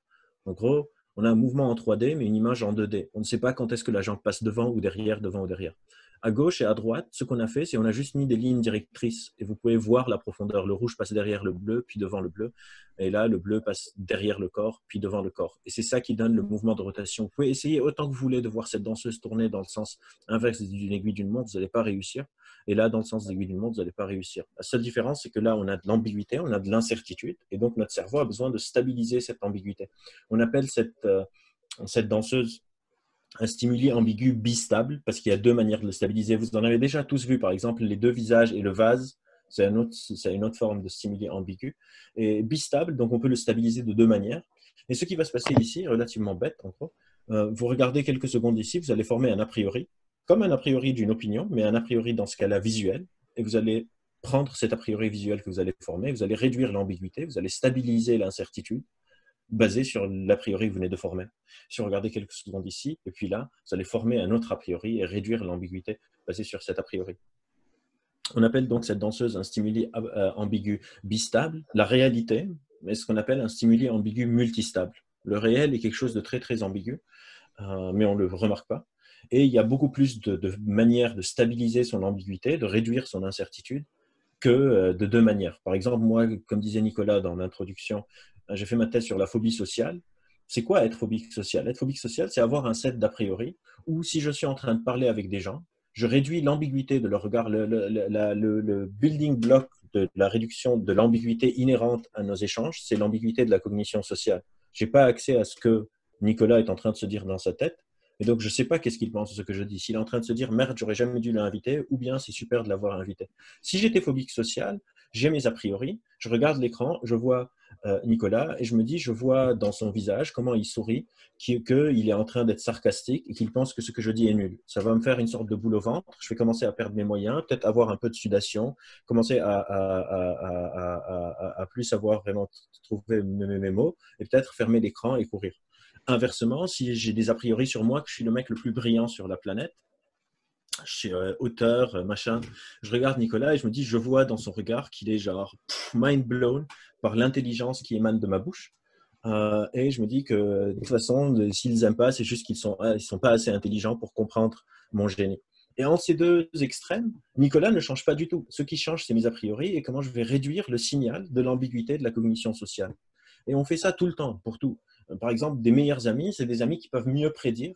B: En gros, on a un mouvement en 3D, mais une image en 2D. On ne sait pas quand est-ce que la jambe passe devant ou derrière, devant ou derrière. À gauche et à droite, ce qu'on a fait, c'est qu'on a juste mis des lignes directrices et vous pouvez voir la profondeur. Le rouge passe derrière le bleu, puis devant le bleu. Et là, le bleu passe derrière le corps, puis devant le corps. Et c'est ça qui donne le mouvement de rotation. Vous pouvez essayer autant que vous voulez de voir cette danseuse tourner dans le sens inverse d'une aiguille d'une montre, vous n'allez pas réussir. Et là, dans le sens de l'aiguille d'une montre, vous n'allez pas réussir. La seule différence, c'est que là, on a de l'ambiguïté, on a de l'incertitude. Et donc, notre cerveau a besoin de stabiliser cette ambiguïté. On appelle cette, euh, cette danseuse un stimuli ambigu bistable, parce qu'il y a deux manières de le stabiliser. Vous en avez déjà tous vu, par exemple, les deux visages et le vase, c'est une autre forme de stimuli ambigu. Et bistable, donc on peut le stabiliser de deux manières. Et ce qui va se passer ici, relativement bête en gros, euh, vous regardez quelques secondes ici, vous allez former un a priori, comme un a priori d'une opinion, mais un a priori dans ce cas-là visuel, et vous allez prendre cet a priori visuel que vous allez former, vous allez réduire l'ambiguïté, vous allez stabiliser l'incertitude, basé sur l'a priori que vous venez de former. Si vous regardez quelques secondes ici, et puis là, vous allez former un autre a priori et réduire l'ambiguïté basée sur cet a priori. On appelle donc cette danseuse un stimuli euh, ambigu bistable. La réalité est ce qu'on appelle un stimuli ambigu multistable. Le réel est quelque chose de très très ambigu, euh, mais on ne le remarque pas. Et il y a beaucoup plus de, de manières de stabiliser son ambiguïté, de réduire son incertitude, que euh, de deux manières. Par exemple, moi, comme disait Nicolas dans l'introduction, j'ai fait ma thèse sur la phobie sociale. C'est quoi être phobique social? Être phobique social, c'est avoir un set d'a priori où si je suis en train de parler avec des gens, je réduis l'ambiguïté de leur regard, le, building block de la réduction de l'ambiguïté inhérente à nos échanges, c'est l'ambiguïté de la cognition sociale. Je n'ai pas accès à ce que Nicolas est en train de se dire dans sa tête, et donc, je ne sais pas qu'est-ce qu'il pense de ce que je dis. S'il est en train de se dire, merde, j'aurais jamais dû l'inviter, ou bien c'est super de l'avoir invité. Si j'étais phobique social, j'ai mes a priori, je regarde l'écran, je vois euh, Nicolas, et je me dis, je vois dans son visage comment il sourit, qu'il est en train d'être sarcastique et qu'il pense que ce que je dis est nul. Ça va me faire une sorte de boule au ventre. Je vais commencer à perdre mes moyens, peut-être avoir un peu de sudation, commencer à, à, plus savoir vraiment trouver mes mots, et peut-être fermer l'écran et courir. Inversement, si j'ai des a priori sur moi que je suis le mec le plus brillant sur la planète, je suis euh, auteur, euh, machin, je regarde Nicolas et je me dis, je vois dans son regard qu'il est genre mind blown par l'intelligence qui émane de ma bouche. Euh, et je me dis que de toute façon, s'ils n'aiment pas, c'est juste qu'ils ne sont, ils sont pas assez intelligents pour comprendre mon génie. Et entre ces deux extrêmes, Nicolas ne change pas du tout. Ce qui change, c'est mes a priori et comment je vais réduire le signal de l'ambiguïté de la cognition sociale. Et on fait ça tout le temps, pour tout par exemple, des meilleurs amis, c'est des amis qui peuvent mieux prédire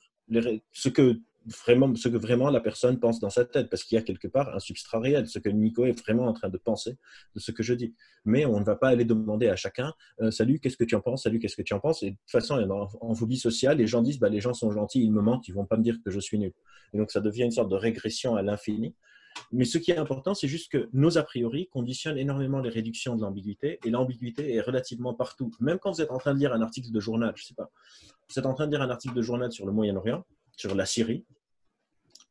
B: ce, que vraiment, ce que vraiment la personne pense dans sa tête, parce qu'il y a quelque part un substrat réel, ce que Nico est vraiment en train de penser de ce que je dis. Mais on ne va pas aller demander à chacun euh, Salut, qu'est-ce que tu en penses? Salut, qu'est-ce que tu en penses? Et de toute façon, en, en phobie sociale, les gens disent bah, Les gens sont gentils, ils me mentent, ils vont pas me dire que je suis nul. Et donc, ça devient une sorte de régression à l'infini. Mais ce qui est important, c'est juste que nos a priori conditionnent énormément les réductions de l'ambiguïté, et l'ambiguïté est relativement partout. Même quand vous êtes en train de lire un article de journal, je sais pas, vous êtes en train de lire un article de journal sur le Moyen-Orient, sur la Syrie,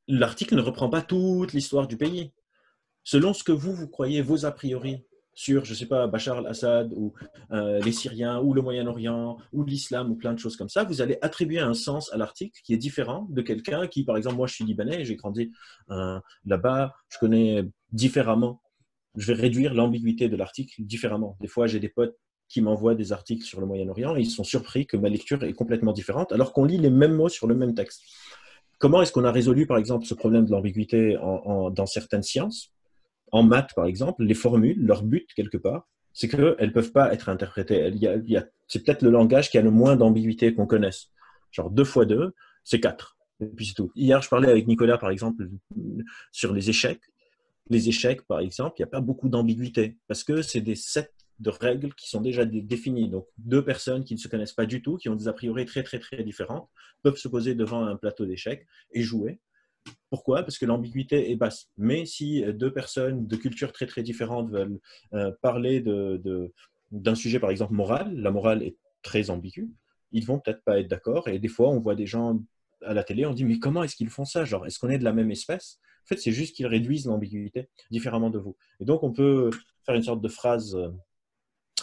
B: l'article ne reprend pas toute l'histoire du pays. Selon ce que vous, vous croyez, vos a priori sur, je ne sais pas, Bachar al-Assad ou euh, les Syriens ou le Moyen-Orient ou l'islam ou plein de choses comme ça, vous allez attribuer un sens à l'article qui est différent de quelqu'un qui, par exemple, moi je suis libanais, j'ai grandi euh, là-bas, je connais différemment. Je vais réduire l'ambiguïté de l'article différemment. Des fois, j'ai des potes qui m'envoient des articles sur le Moyen-Orient ils sont surpris que ma lecture est complètement différente alors qu'on lit les mêmes mots sur le même texte. Comment est-ce qu'on a résolu, par exemple, ce problème de l'ambiguïté dans certaines sciences? En maths, par exemple, les formules, leur but, quelque part, c'est qu'elles ne peuvent pas être interprétées. c'est peut-être le langage qui a le moins d'ambiguïté qu'on connaisse. Genre 2 fois 2, c'est 4. Et puis c'est tout. Hier, je parlais avec Nicolas, par exemple, sur les échecs. Les échecs, par exemple, il n'y a pas beaucoup d'ambiguïté parce que c'est des sets de règles qui sont déjà définies. Donc, deux personnes qui ne se connaissent pas du tout, qui ont des a priori très, très, très différentes, peuvent se poser devant un plateau d'échecs et jouer. Pourquoi? Parce que l'ambiguïté est basse. Mais si deux personnes de cultures très très différentes veulent euh, parler d'un sujet, par exemple moral, la morale est très ambiguë, ils vont peut-être pas être d'accord. Et des fois, on voit des gens à la télé, on dit mais comment est-ce qu'ils font ça? Genre, est-ce qu'on est de la même espèce? En fait, c'est juste qu'ils réduisent l'ambiguïté différemment de vous. Et donc, on peut faire une sorte de phrase euh,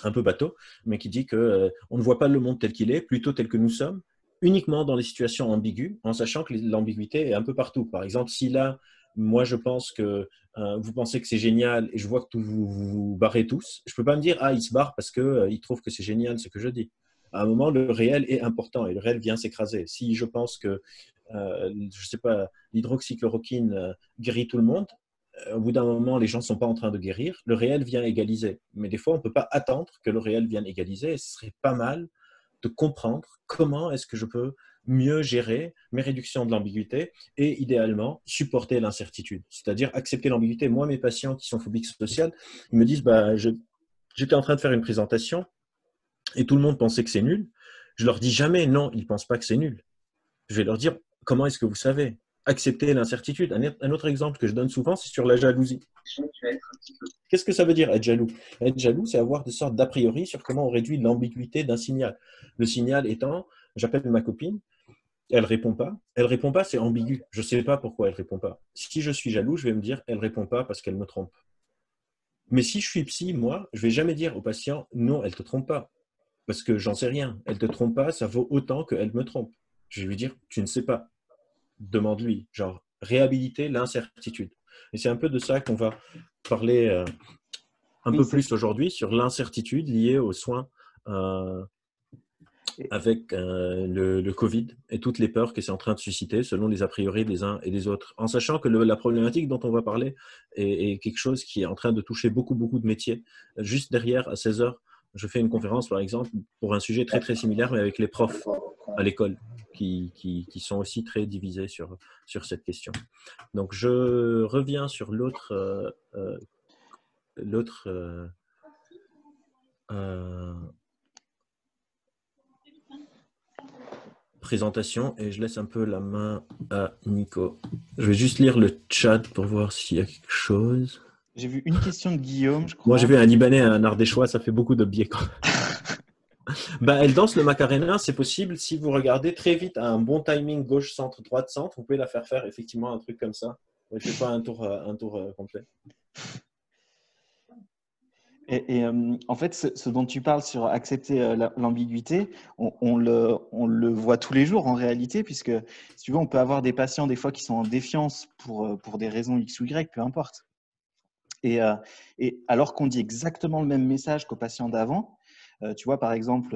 B: un peu bateau, mais qui dit que euh, on ne voit pas le monde tel qu'il est, plutôt tel que nous sommes, uniquement dans les situations ambiguës, en sachant que l'ambiguïté est un peu partout. Par exemple, si là, moi, je pense que euh, vous pensez que c'est génial et je vois que vous vous, barrez tous, je ne peux pas me dire, ah, il se barre parce qu'il euh, il trouve que c'est génial ce que je dis. À un moment, le réel est important et le réel vient s'écraser. Si je pense que, euh, je sais pas, l'hydroxychloroquine guérit tout le monde, au bout d'un moment, les gens ne sont pas en train de guérir, le réel vient égaliser. Mais des fois, on ne peut pas attendre que le réel vienne égaliser ce serait pas mal de comprendre comment est-ce que je peux mieux gérer mes réductions de l'ambiguïté et idéalement supporter l'incertitude, c'est-à-dire accepter l'ambiguïté. Moi, mes patients qui sont phobiques sociales, ils me disent bah, j'étais en train de faire une présentation et tout le monde pensait que c'est nul. Je leur dis jamais non, ils ne pensent pas que c'est nul. Je vais leur dire comment est-ce que vous savez? Accepter l'incertitude. Un, autre exemple que je donne souvent, c'est sur la jalousie. Qu'est-ce que ça veut dire être jaloux? Être jaloux, c'est avoir des sortes d'a priori sur comment on réduit l'ambiguïté d'un signal. Le signal étant, j'appelle ma copine, elle répond pas. Elle répond pas, c'est ambigu. Je ne sais pas pourquoi elle répond pas. Si je suis jaloux, je vais me dire, elle répond pas parce qu'elle me trompe. Mais si je suis psy, moi, je vais jamais dire au patient, non, elle te trompe pas. Parce que j'en sais rien. Elle te trompe pas, ça vaut autant qu'elle me trompe. Je vais lui dire, tu ne sais pas demande-lui, genre réhabiliter l'incertitude. Et c'est un peu de ça qu'on va parler euh, un peu plus aujourd'hui sur l'incertitude liée aux soins. Euh, avec euh, le, Covid et toutes les peurs que c'est en train de susciter selon les a priori des uns et des autres, en sachant que la problématique dont on va parler est, quelque chose qui est en train de toucher beaucoup, beaucoup de métiers. Juste derrière, à 16 heures, je fais une conférence, par exemple, pour un sujet très, très similaire, mais avec les profs à l'école, qui, qui, sont aussi très divisés sur, sur cette question. Donc, je reviens sur l'autre... Euh, euh, l'autre présentation et je laisse un peu la main à Nico. Je vais juste lire le chat pour voir s'il y a quelque chose.
A: J'ai vu une question de Guillaume, je crois.
B: Moi, j'ai vu un Libanais un Ardéchois, ça fait beaucoup de biais. *laughs* bah, elle danse le Macarena, c'est possible. Si vous regardez très vite à un bon timing gauche-centre, droite-centre, vous pouvez la faire faire effectivement un truc comme ça. Je fais pas un tour, euh, un tour euh, complet.
A: Et, euh, en fait, ce, dont tu parles sur accepter l'ambiguïté, on, le, on, le, voit tous les jours en réalité, puisque si on peut avoir des patients des fois qui sont en défiance pour, pour des raisons X ou Y, peu importe. Et, et alors qu'on dit exactement le même message qu'aux patients d'avant, tu vois, par exemple,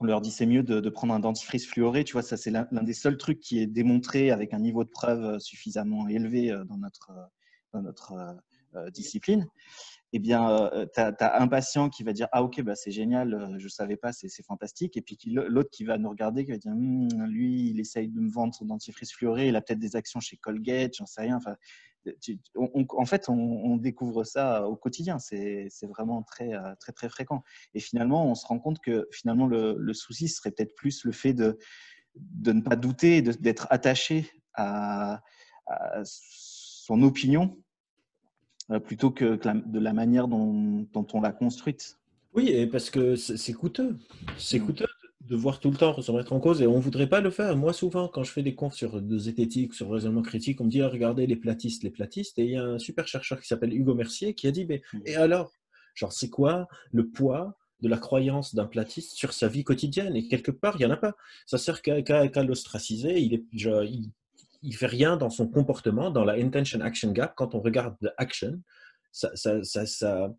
A: on leur dit c'est mieux de, prendre un dentifrice fluoré, tu vois, ça c'est l'un des seuls trucs qui est démontré avec un niveau de preuve suffisamment élevé dans notre, discipline eh bien, euh, tu as, un patient qui va dire Ah, ok, bah, c'est génial, euh, je ne savais pas, c'est fantastique. Et puis l'autre qui va nous regarder, qui va dire «Hmm, Lui, il essaye de me vendre son dentifrice fluoré, il a peut-être des actions chez Colgate, j'en sais rien. Enfin, en fait, on, découvre ça au quotidien. C'est vraiment très, euh, très, très fréquent. Et finalement, on se rend compte que finalement, le, souci serait peut-être plus le fait de, de ne pas douter, d'être attaché à, à son opinion euh, plutôt que, de la manière dont, on l'a construite.
B: Oui, et parce que c'est coûteux. C'est mm. coûteux de voir tout le temps se remettre en cause et on ne voudrait pas le faire. Moi, souvent, quand je fais des confs sur de zététique, sur raisonnement critique, on me dit ah, regardez les platistes, les platistes. Et il y a un super chercheur qui s'appelle Hugo Mercier qui a dit mais, et alors? Genre, c'est quoi le poids de la croyance d'un platiste sur sa vie quotidienne? Et quelque part, il n'y en a pas. Ça sert qu'à l'ostraciser. Il, est, il, il fait rien dans son comportement, dans la intention action gap. Quand on regarde l'action, ça, ça, ça,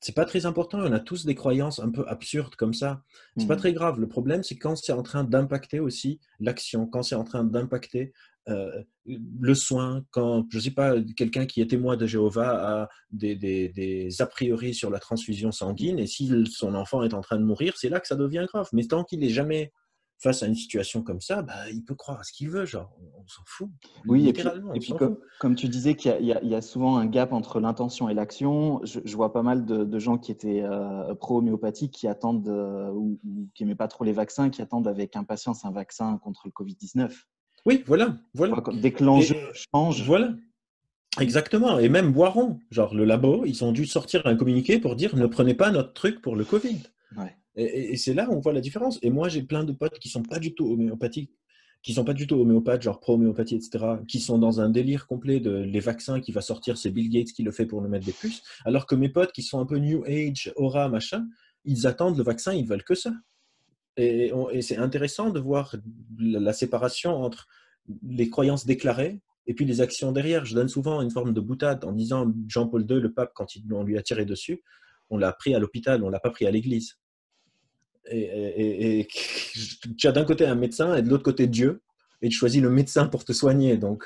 B: c'est pas très important. On a tous des croyances un peu absurdes comme ça. C'est pas mmh. très grave. Le problème, c'est quand c'est en train d'impacter aussi l'action, quand c'est en train d'impacter euh, le soin, quand, je sais pas, quelqu'un qui est témoin de Jéhovah a des, des, des, a priori sur la transfusion sanguine et si son enfant est en train de mourir, c'est là que ça devient grave. Mais tant qu'il n'est jamais face à une situation comme ça, bah, il peut croire à ce qu'il veut, genre, on, s'en fout.
A: Oui, et puis, comme, tu disais qu'il y, a souvent un gap entre l'intention et l'action, je, vois pas mal de, gens qui étaient euh, pro-homéopathique qui attendent, euh, ou, qui n'aimaient pas trop les vaccins, qui attendent avec impatience un vaccin contre le Covid-19.
B: Oui, voilà. voilà.
A: Dès que l'enjeu change.
B: Voilà. Exactement. Et même Boiron, genre le labo, ils ont dû sortir un communiqué pour dire ne prenez pas notre truc pour le Covid. Ouais. Et, c'est là où on voit la différence. Et moi, j'ai plein de potes qui sont pas du tout homéopathiques, qui sont pas du tout homéopathes, genre pro-homéopathie, etc., qui sont dans un délire complet de les vaccins qui va sortir, c'est Bill Gates qui le fait pour nous mettre des puces. Alors que mes potes qui sont un peu New Age, aura, machin, ils attendent le vaccin, ils veulent que ça. Et, c'est intéressant de voir la, séparation entre les croyances déclarées et puis les actions derrière. Je donne souvent une forme de boutade en disant Jean-Paul II, le pape, quand on lui a tiré dessus, on l'a pris à l'hôpital, on l'a pas pris à l'église et, *laughs* tu as d'un côté un médecin et de l'autre côté Dieu, et tu choisis le médecin pour te soigner. Donc,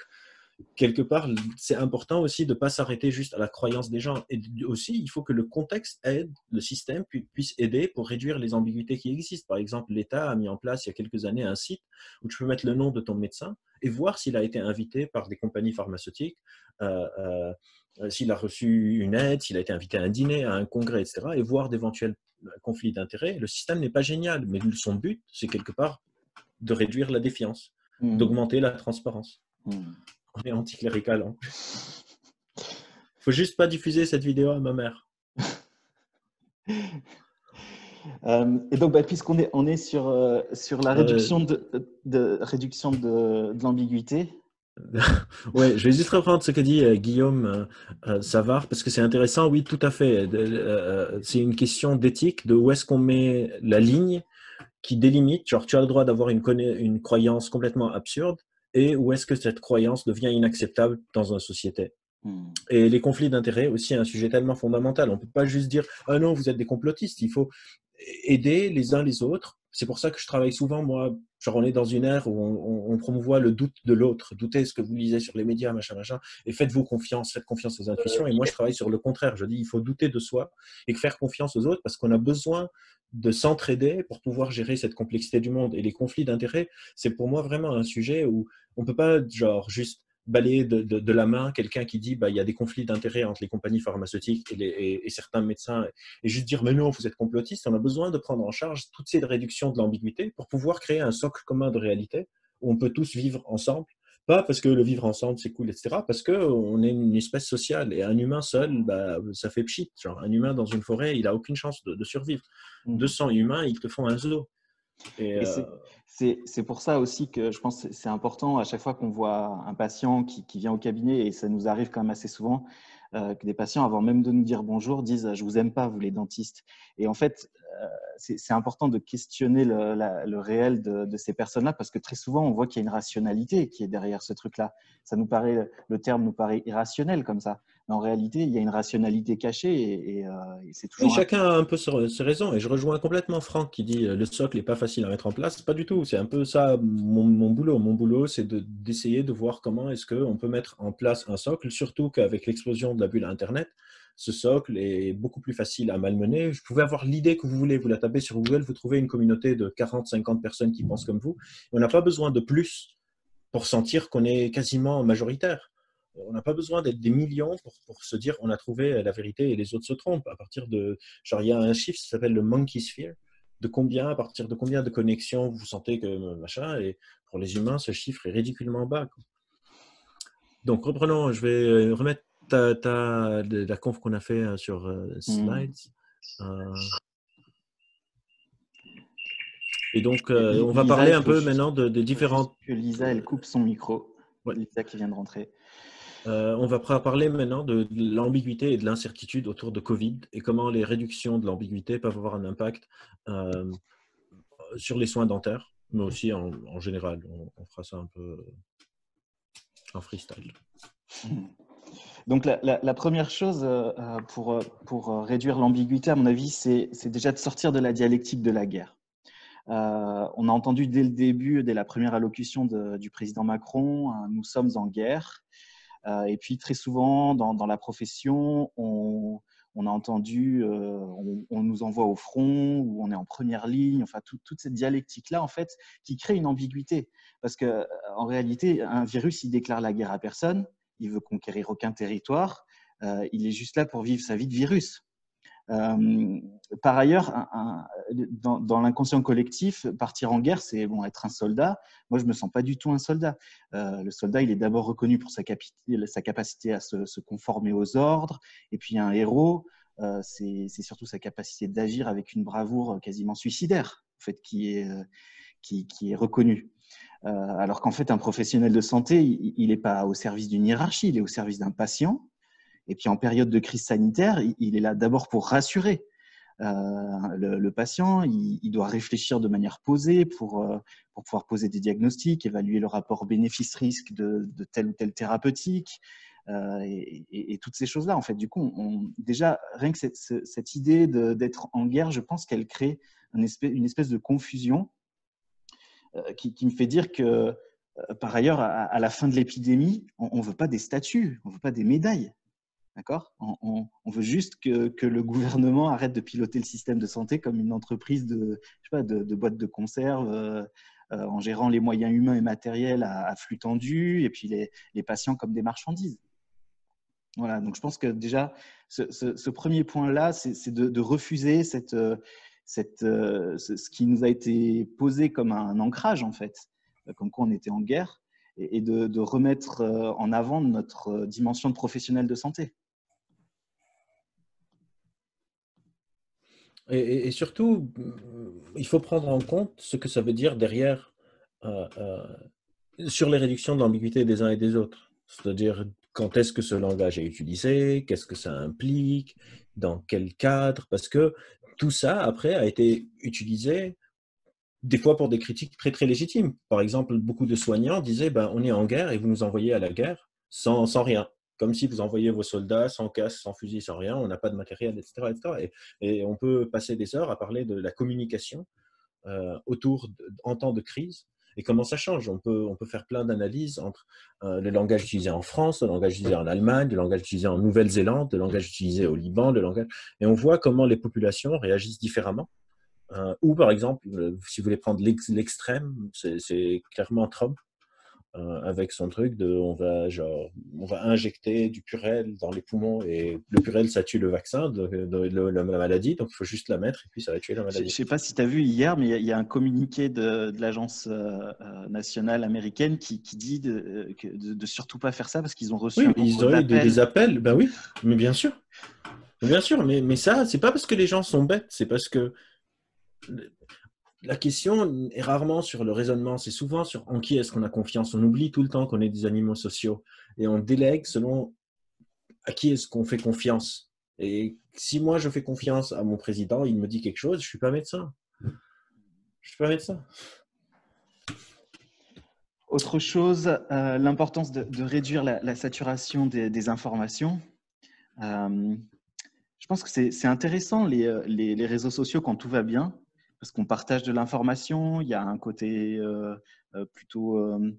B: quelque part, c'est important aussi de ne pas s'arrêter juste à la croyance des gens. Et aussi, il faut que le contexte aide, le système puisse aider pour réduire les ambiguïtés qui existent. Par exemple, l'État a mis en place il y a quelques années un site où tu peux mettre le nom de ton médecin et voir s'il a été invité par des compagnies pharmaceutiques, euh, euh, s'il a reçu une aide, s'il a été invité à un dîner, à un congrès, etc. Et voir d'éventuels conflit d'intérêts. Le système n'est pas génial, mais son but, c'est quelque part de réduire la défiance, mmh. d'augmenter la transparence. Mmh. On est anticlérical en plus. Faut juste pas diffuser cette vidéo à ma mère. *laughs*
A: Euh, et donc, bah, puisqu'on est, on est sur, euh, sur la réduction de, de réduction de, de l'ambiguïté, *laughs*
B: ouais, je vais juste reprendre ce que dit euh, Guillaume euh, euh, Savard parce que c'est intéressant. Oui, tout à fait. c'est une question d'éthique, de où est-ce qu'on met la ligne qui délimite. Genre, tu as le droit d'avoir une, une croyance complètement absurde et où est-ce que cette croyance devient inacceptable dans une société. Hmm. Et les conflits d'intérêts aussi un sujet tellement fondamental. On ne peut pas juste dire ah non, vous êtes des complotistes. Il faut aider les uns les autres c'est pour ça que je travaille souvent, moi, genre on est dans une ère où on, on, promouvoit le doute de l'autre, doutez ce que vous lisez sur les médias, machin, machin, et faites-vous confiance, faites confiance aux intuitions. Et moi, je travaille sur le contraire. Je dis, il faut douter de soi et faire confiance aux autres parce qu'on a besoin de s'entraider pour pouvoir gérer cette complexité du monde. Et les conflits d'intérêts, c'est pour moi vraiment un sujet où on peut pas, genre, juste balayer de, la main quelqu'un qui dit bah, il y a des conflits d'intérêts entre les compagnies pharmaceutiques et, certains médecins et juste dire mais non, vous êtes complotiste. On a besoin de prendre en charge toutes ces réductions de l'ambiguïté pour pouvoir créer un socle commun de réalité où on peut tous vivre ensemble. Pas parce que le vivre ensemble c'est cool, etc. Parce qu'on est une espèce sociale et un humain seul, bah, ça fait pchit. Genre, un humain dans une forêt, il a aucune chance de, survivre. 200 mmh. humains, ils te font un zoo.
A: Et, euh, c'est pour ça aussi que je pense que c'est important à chaque fois qu'on voit un patient qui, qui, vient au cabinet, et ça nous arrive quand même assez souvent, que des patients, avant même de nous dire bonjour, disent Je vous aime pas, vous les dentistes. Et en fait, euh, c'est important de questionner le, le réel de, de ces personnes-là parce que très souvent, on voit qu'il y a une rationalité qui est derrière ce truc-là. Ça nous paraît, le terme nous paraît irrationnel comme ça en réalité, il y a une rationalité cachée et, euh, c'est toujours.
B: chacun a un peu ses raisons. Et je rejoins complètement Franck qui dit euh, le socle n'est pas facile à mettre en place. Pas du tout. C'est un peu ça mon, boulot. Mon boulot, c'est d'essayer de, voir comment est-ce qu'on peut mettre en place un socle, surtout qu'avec l'explosion de la bulle Internet, ce socle est beaucoup plus facile à malmener. Vous pouvez avoir l'idée que vous voulez, vous la tapez sur Google, vous trouvez une communauté de 40, 50 personnes qui pensent comme vous. On n'a pas besoin de plus pour sentir qu'on est quasiment majoritaire on n'a pas besoin d'être des millions pour, se dire on a trouvé la vérité et les autres se trompent. À partir de, genre, il y a un chiffre qui s'appelle le monkey sphere, de combien, à partir de combien de connexions vous sentez que machin, et pour les humains, ce chiffre est ridiculement bas. Donc, reprenons, je vais euh, remettre ta, la conf qu'on a fait euh, sur euh, mmh. Slides. et donc, on va parler un peu maintenant de, différentes.
A: Que Lisa, elle coupe son micro. Lisa qui vient de rentrer.
B: Euh, on va parler maintenant de, l'ambiguïté et de l'incertitude autour de Covid et comment les réductions de l'ambiguïté peuvent avoir un impact euh, sur les soins dentaires, mais aussi en, général. On, fera ça un peu en freestyle.
A: Donc la, première chose euh, pour, pour réduire l'ambiguïté, à mon avis, c'est déjà de sortir de la dialectique de la guerre. on a entendu dès le début, dès la première allocution du président Macron, nous sommes en guerre. Euh, et puis très souvent dans, la profession, on, a entendu, euh, on, nous envoie au front ou on est en première ligne, enfin toute cette dialectique-là en fait qui crée une ambiguïté. Parce que euh, en réalité, un virus, il déclare la guerre à personne, il veut conquérir aucun territoire, il est juste là pour vivre sa vie de virus. Euh, par ailleurs, dans, l'inconscient collectif, partir en guerre, c'est bon, être un soldat. Moi, je me sens pas du tout un soldat. Euh, le soldat, il est d'abord reconnu pour sa, capacité à se, conformer aux ordres. Et puis, un héros, euh, c'est surtout sa capacité d'agir avec une bravoure quasiment suicidaire, en fait, qui est, qui, est reconnue. alors qu'en fait, un professionnel de santé, il n'est pas au service d'une hiérarchie, il est au service d'un patient et puis en période de crise sanitaire, il est là d'abord pour rassurer euh, le, patient. Il, doit réfléchir de manière posée pour, euh, pour pouvoir poser des diagnostics, évaluer le rapport bénéfice-risque de, telle ou telle thérapeutique. Euh, et, toutes ces choses-là, en fait, du coup, déjà, rien que cette, idée d'être en guerre, je pense qu'elle crée une espèce, de confusion qui, qui, me fait dire que, par ailleurs, à, la fin de l'épidémie, on ne veut pas des statuts, on ne veut pas des médailles. D'accord? On, veut juste que, le gouvernement arrête de piloter le système de santé comme une entreprise de, pas, de, conserve euh, euh, en gérant les moyens humains et matériels à, flux tendu et puis les, patients comme des marchandises. Voilà, donc je pense que déjà, ce, premier point-là, c'est de, refuser cette, ce qui nous a été posé comme un ancrage, en fait, comme quoi on était en guerre, et, de, de remettre euh, en avant notre dimension de professionnel de santé.
B: Et, surtout, il faut prendre en compte ce que ça veut dire derrière euh, euh, sur les réductions de l'ambiguïté des uns et des autres. C'est-à-dire quand est-ce que ce langage est utilisé, qu'est-ce que ça implique, dans quel cadre, parce que tout ça, après, a été utilisé des fois pour des critiques très très légitimes. Par exemple, beaucoup de soignants disaient ben, on est en guerre et vous nous envoyez à la guerre sans, sans rien comme si vous envoyiez vos soldats sans casque, sans fusil, sans rien, on n'a pas de matériel, etc. Et, on peut passer des heures à parler de la communication autour en temps de crise et comment ça change? On peut, on peut faire plein d'analyses entre le langage utilisé en France, le langage utilisé en Allemagne, le langage utilisé en Nouvelle-Zélande, le langage utilisé au Liban, le langage... et on voit comment les populations réagissent différemment. ou par exemple, si vous voulez prendre l'extrême, c'est clairement Trump euh, avec son truc de on va, genre, on va injecter du purel dans les poumons et le purel ça tue le vaccin, de, la maladie, donc il faut juste la mettre et puis ça va tuer la maladie.
A: Je ne sais pas si tu as vu hier, mais il y, a un communiqué de, l'agence euh, euh, nationale américaine qui, qui dit de, de, surtout pas faire ça parce qu'ils ont reçu
B: oui, ils ont eu des, appels, ben oui, mais bien sûr. Bien sûr, mais, mais ça, c'est pas parce que les gens sont bêtes, c'est parce que la question est rarement sur le raisonnement, c'est souvent sur en qui est-ce qu'on a confiance. On oublie tout le temps qu'on est des animaux sociaux et on délègue selon à qui est-ce qu'on fait confiance. Et si moi je fais confiance à mon président, il me dit quelque chose, je suis pas médecin. Je suis pas médecin.
A: Autre chose, euh, l'importance de, réduire la, saturation des, informations. Euh, je pense que c'est intéressant euh, les, réseaux sociaux quand tout va bien parce qu'on partage de l'information, il y a un côté euh, euh, plutôt euh,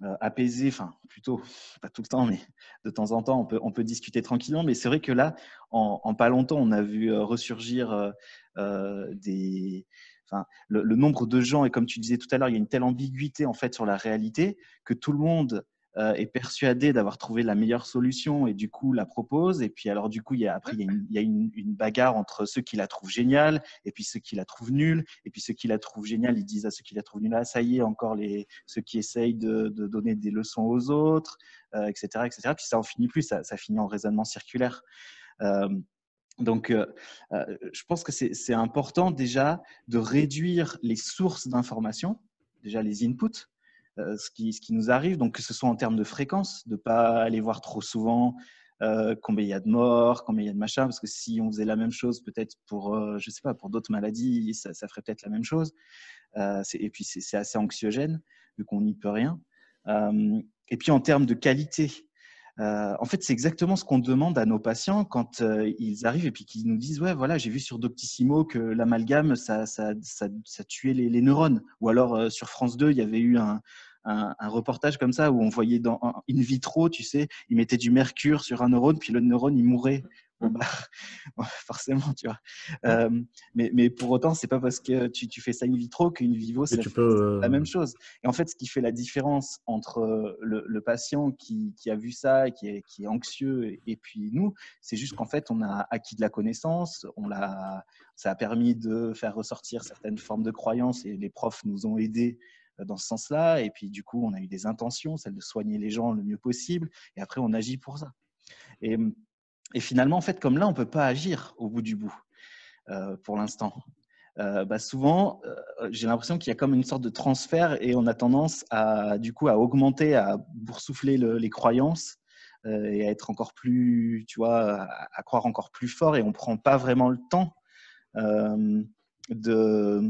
A: apaisé, enfin plutôt, *laughs* pas tout le temps, mais de temps en temps, on peut, discuter tranquillement. Mais c'est vrai que là, en, pas longtemps, on a vu ressurgir des, Enfin, le, le, nombre de gens, et comme tu disais tout à l'heure, il y a une telle ambiguïté en fait sur la réalité que tout le monde euh, est persuadé d'avoir trouvé la meilleure solution et du coup la propose. Et puis alors du coup, il y a, après, il y a, une, bagarre entre ceux qui la trouvent géniale et puis ceux qui la trouvent nulle. Et puis ceux qui la trouvent géniale, ils disent à ceux qui la trouvent nulle, ah, ça y est, encore les, ceux qui essayent de, donner des leçons aux autres, etc., euh, etc. Puis ça en finit plus, ça, finit en raisonnement circulaire. Euh, donc, je pense que c'est important déjà de réduire les sources d'information, déjà les inputs, ce, qui, ce qui nous arrive, donc que ce soit en termes de fréquence, de ne pas aller voir trop souvent euh, combien il y a de morts, combien il y a de machins, parce que si on faisait la même chose peut-être pour, euh, je sais pas, pour d'autres maladies, ça, ça ferait peut-être la même chose. et puis c'est assez anxiogène, vu qu'on n'y peut rien. et puis en termes de qualité, en fait, c'est exactement ce qu'on demande à nos patients quand ils arrivent et puis qu'ils nous disent Ouais, voilà, j'ai vu sur Doctissimo que l'amalgame, ça, tuait les, neurones. Ou alors sur France 2, il y avait eu un, un, reportage comme ça où on voyait dans in vitro, tu sais, ils mettaient du mercure sur un neurone, puis le neurone, il mourait. *laughs* Bah, forcément, tu vois. Euh, mais, mais, pour autant, c'est pas parce que tu, tu, fais ça in vitro qu'une vivo, c'est la, la, même chose. Et en fait, ce qui fait la différence entre euh, le, patient qui, qui, a vu ça, qui est, qui est anxieux, et, puis nous, c'est juste qu'en fait, on a acquis de la connaissance, on l'a, ça a permis de faire ressortir certaines formes de croyances, et les profs nous ont aidés euh, dans ce sens-là. Et puis, du coup, on a eu des intentions, celle de soigner les gens le mieux possible. Et après, on agit pour ça. Et, et finalement, en fait, comme là, on ne peut pas agir au bout du bout euh, pour l'instant. Euh, bah souvent, j'ai l'impression qu'il y a comme une sorte de transfert et on a tendance à, du coup, à augmenter, à boursoufler les croyances et à être encore plus, tu vois, à, croire encore plus fort et on ne prend pas vraiment le temps de,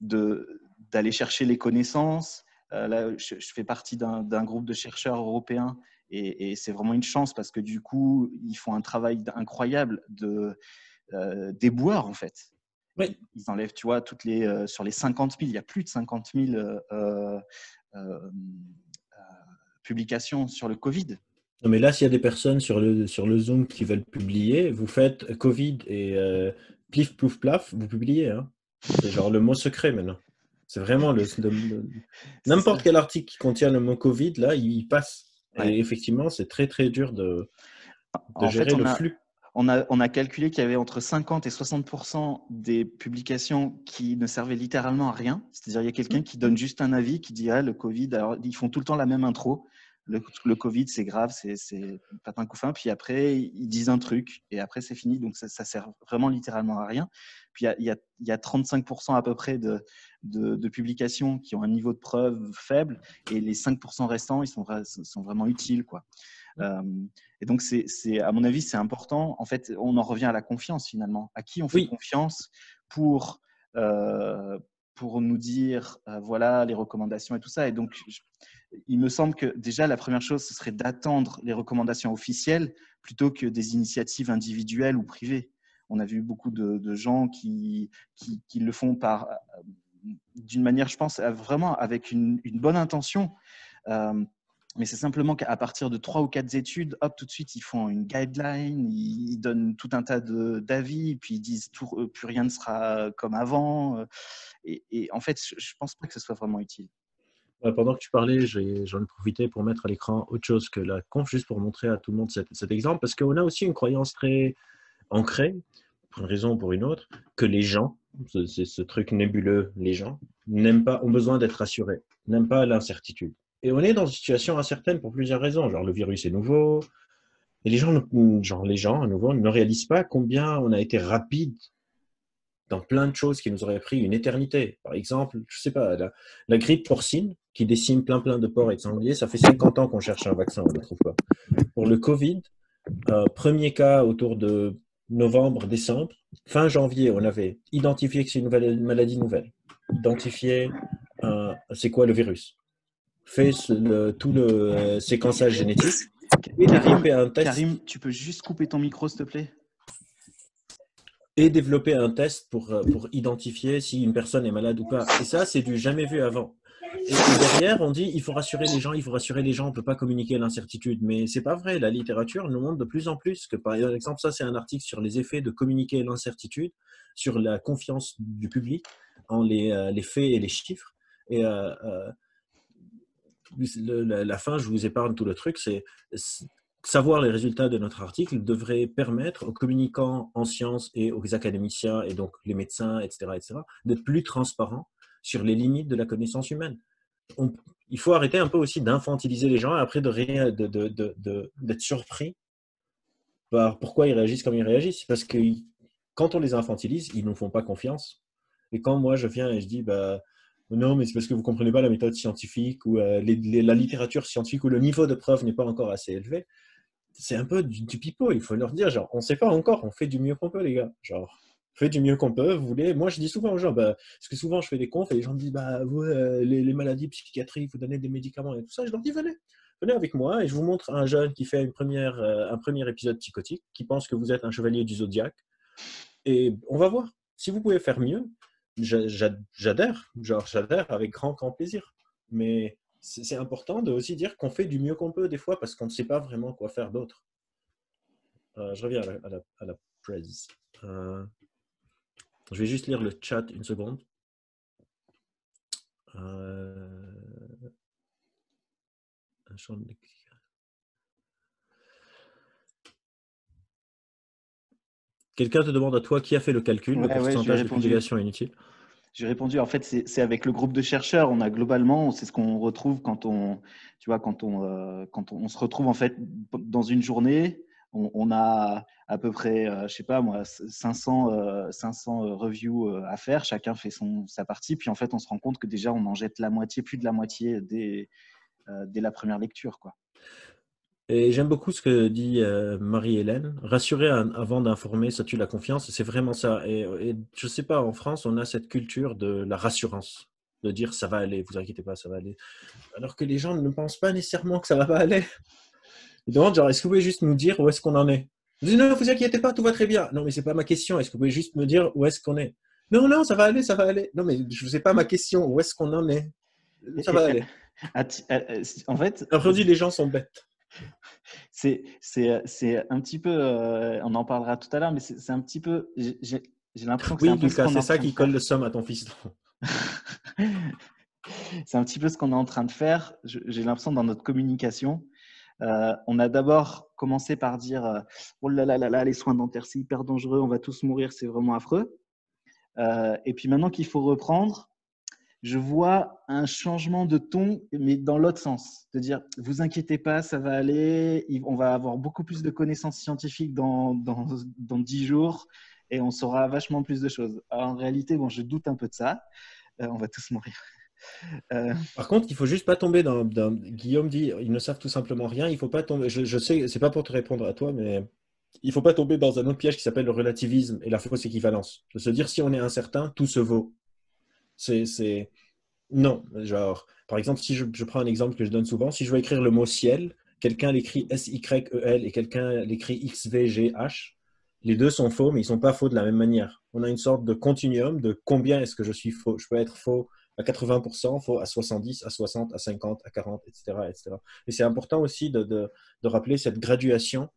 A: d'aller chercher les connaissances. Euh, je, fais partie d'un groupe de chercheurs européens et, c'est vraiment une chance parce que du coup, ils font un travail incroyable de euh, déboueur en fait.
B: Oui.
A: Ils enlèvent, tu vois, toutes les, euh, sur les 50 000, il y a plus de 50 000 euh, publications sur le Covid.
B: Non, mais là, s'il y a des personnes sur le, sur le Zoom qui veulent publier, vous faites Covid et plif, plouf, plaf, vous publiez. Hein. C'est genre le mot secret maintenant. C'est vraiment le, n'importe quel article qui contient le mot Covid, là, il passe. Et effectivement, c'est très très dur de, gérer le flux.
A: On a, on a calculé qu'il y avait entre 50 et 60 des publications qui ne servaient littéralement à rien. C'est-à-dire, il y a quelqu'un qui donne juste un avis, qui dit ah, le Covid, alors ils font tout le temps la même intro. Le, le Covid, c'est grave, c'est patin couffin. Puis après, ils disent un truc et après, c'est fini. Donc, ça, ça sert vraiment littéralement à rien. Puis, il y a, il y a 35% à peu près de, de, publications qui ont un niveau de preuve faible et les 5% restants, ils sont, sont vraiment utiles. Quoi. Euh, et donc, c'est, à mon avis, c'est important. En fait, on en revient à la confiance finalement. À qui on fait confiance pour, euh, pour nous dire, euh, voilà, les recommandations et tout ça. Et donc, il me semble que déjà, la première chose, ce serait d'attendre les recommandations officielles plutôt que des initiatives individuelles ou privées. On a vu beaucoup de, gens qui, qui, le font par d'une manière, je pense, vraiment avec une, bonne intention. mais c'est simplement qu'à partir de trois ou quatre études, hop, tout de suite, ils font une guideline, ils donnent tout un tas d'avis, puis ils disent tout, plus rien ne sera comme avant. Et en fait, je ne pense pas que ce soit vraiment utile.
B: Pendant que tu parlais, j'en ai, profité pour mettre à l'écran autre chose que la conf, juste pour montrer à tout le monde cet, exemple, parce qu'on a aussi une croyance très ancrée, pour une raison ou pour une autre, que les gens, c'est ce truc nébuleux, les gens, n'aiment pas, ont besoin d'être rassurés, n'aiment pas l'incertitude. Et on est dans une situation incertaine pour plusieurs raisons. Genre, le virus est nouveau, et les gens, genre, les gens, à nouveau, ne réalisent pas combien on a été rapide dans plein de choses qui nous auraient pris une éternité. Par exemple, je sais pas, la, grippe porcine qui décime plein plein de porcs et de sangliers, ça fait 50 ans qu'on cherche un vaccin, on ne le trouve pas. Pour le Covid, euh, premier cas autour de novembre, décembre, fin janvier, on avait identifié que c'est une maladie nouvelle, identifié euh, c'est quoi le virus, fait tout le euh, séquençage génétique
A: et développé un test. Karim, tu peux juste couper ton micro, s'il te plaît?
B: Et développer un test pour, euh, pour identifier si une personne est malade ou pas. Et ça, c'est du jamais vu avant. Et, derrière, on dit il faut rassurer les gens, il faut rassurer les gens, on ne peut pas communiquer l'incertitude. Mais c'est pas vrai. La littérature nous montre de plus en plus que, par exemple, ça, c'est un article sur les effets de communiquer l'incertitude, sur la confiance du public en les, euh, les faits et les chiffres. Et euh, la, la, fin, je vous épargne tout le truc, c'est savoir les résultats de notre article devrait permettre aux communicants en sciences et aux académiciens et donc les médecins, etc., etc., d'être plus transparents sur les limites de la connaissance humaine. il faut arrêter un peu aussi d'infantiliser les gens et après d'être de, de, surpris par pourquoi ils réagissent comme ils réagissent. Parce que quand on les infantilise, ils ne nous font pas confiance. Et quand moi je viens et je dis, bah, non, mais c'est parce que vous ne comprenez pas la méthode scientifique ou euh, la littérature scientifique ou le niveau de preuve n'est pas encore assez élevé c'est un peu du, du, pipeau. Il faut leur dire, genre, on sait pas encore, on fait du mieux qu'on peut, les gars. Genre, fait du mieux qu'on peut. Vous voulez Moi, je dis souvent aux gens, bah, parce que souvent, je fais des confs et les gens me disent, bah, euh, les, maladies psychiatriques, vous donnez des médicaments et tout ça. Je leur dis, venez, venez avec moi et je vous montre un jeune qui fait une première, euh, un premier épisode psychotique, qui pense que vous êtes un chevalier du zodiaque. Et on va voir. Si vous pouvez faire mieux, j'adhère. Genre, j'adhère avec grand, grand plaisir. Mais c'est important de aussi dire qu'on fait du mieux qu'on peut des fois parce qu'on ne sait pas vraiment quoi faire d'autre. Euh, je reviens à la, à presse. Euh, je vais juste lire le chat une seconde. Euh, Quelqu'un te demande à toi qui a fait le calcul, le pourcentage de conjugation inutile
A: j'ai répondu, en fait, c'est avec le groupe de chercheurs. On a globalement, c'est ce qu'on retrouve quand on, tu vois, quand on, euh, quand on, se retrouve en fait dans une journée. On, a à peu près, euh, je sais pas moi, 500, 500 euh, reviews à faire. Chacun fait son, sa partie. Puis en fait, on se rend compte que déjà, on en jette la moitié, plus de la moitié dès, dès la première lecture, quoi.
B: Et j'aime beaucoup ce que dit euh, Marie-Hélène. Rassurer avant d'informer, ça tue la confiance. C'est vraiment ça. Et, je ne sais pas, en France, on a cette culture de la rassurance, de dire ça va aller, vous inquiétez pas, ça va aller. Alors que les gens ne pensent pas nécessairement que ça va pas aller. Ils demandent genre, est-ce que vous pouvez juste nous dire où est-ce qu'on en est? Je dis non, vous inquiétez pas, tout va très bien. Non, mais c'est pas ma question. Est-ce que vous pouvez juste me dire où est-ce qu'on est? Non, non, ça va aller, ça va aller. Non, mais je ne sais pas ma question. Où est-ce qu'on en est? Ça va aller.
A: En fait,
B: après, les gens sont bêtes
A: c'est, c'est, c'est un petit peu, euh, on en parlera tout à l'heure, mais c'est, un petit peu, j'ai, l'impression que
B: oui, c'est c'est ça qui colle le somme à ton fils. *laughs*
A: c'est un petit peu ce qu'on est en train de faire. J'ai l'impression dans notre communication. Euh, on a d'abord commencé par dire euh, Oh là là là là, les soins dentaires, c'est hyper dangereux, on va tous mourir, c'est vraiment affreux. et puis maintenant qu'il faut reprendre, je vois un changement de ton, mais dans l'autre sens. De dire, vous inquiétez pas, ça va aller, on va avoir beaucoup plus de connaissances scientifiques dans, dans, dans 10 jours et on saura vachement plus de choses. en réalité, bon, je doute un peu de ça. Euh, on va tous mourir.
B: Euh, Par contre, il faut juste pas tomber dans, Guillaume dit, ils ne savent tout simplement rien. Il faut pas tomber. Je, je sais, c'est pas pour te répondre à toi, mais il faut pas tomber dans un autre piège qui s'appelle le relativisme et la fausse équivalence. De se dire si on est incertain, tout se vaut. C'est. Non, genre, par exemple, si je, prends un exemple que je donne souvent, si je veux écrire le mot ciel, quelqu'un l'écrit S-Y-E-L et quelqu'un l'écrit X-V-G-H, Les deux sont faux, mais ils ne sont pas faux de la même manière. On a une sorte de continuum de combien est-ce que je suis faux. Je peux être faux à 80%, faux à 70%, à 60%, à 50%, à 40, etc. etc. Et c'est important aussi de, de, de, rappeler cette graduation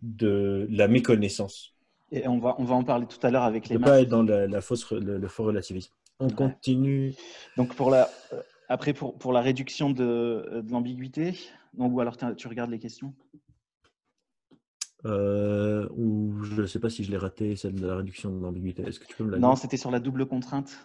B: de la méconnaissance.
A: Et on va, on va en parler tout à l'heure avec les
B: Ne pas être dans la, la fausse, le, le, faux relativisme. On ouais. continue.
A: Donc pour la, euh, après, pour, pour la réduction de, de l'ambiguïté, ou alors tu regardes les questions?
B: Euh, ou je ne sais pas si je l'ai raté, celle de la réduction de l'ambiguïté. Est-ce que tu peux me la
A: Non, c'était sur la double contrainte.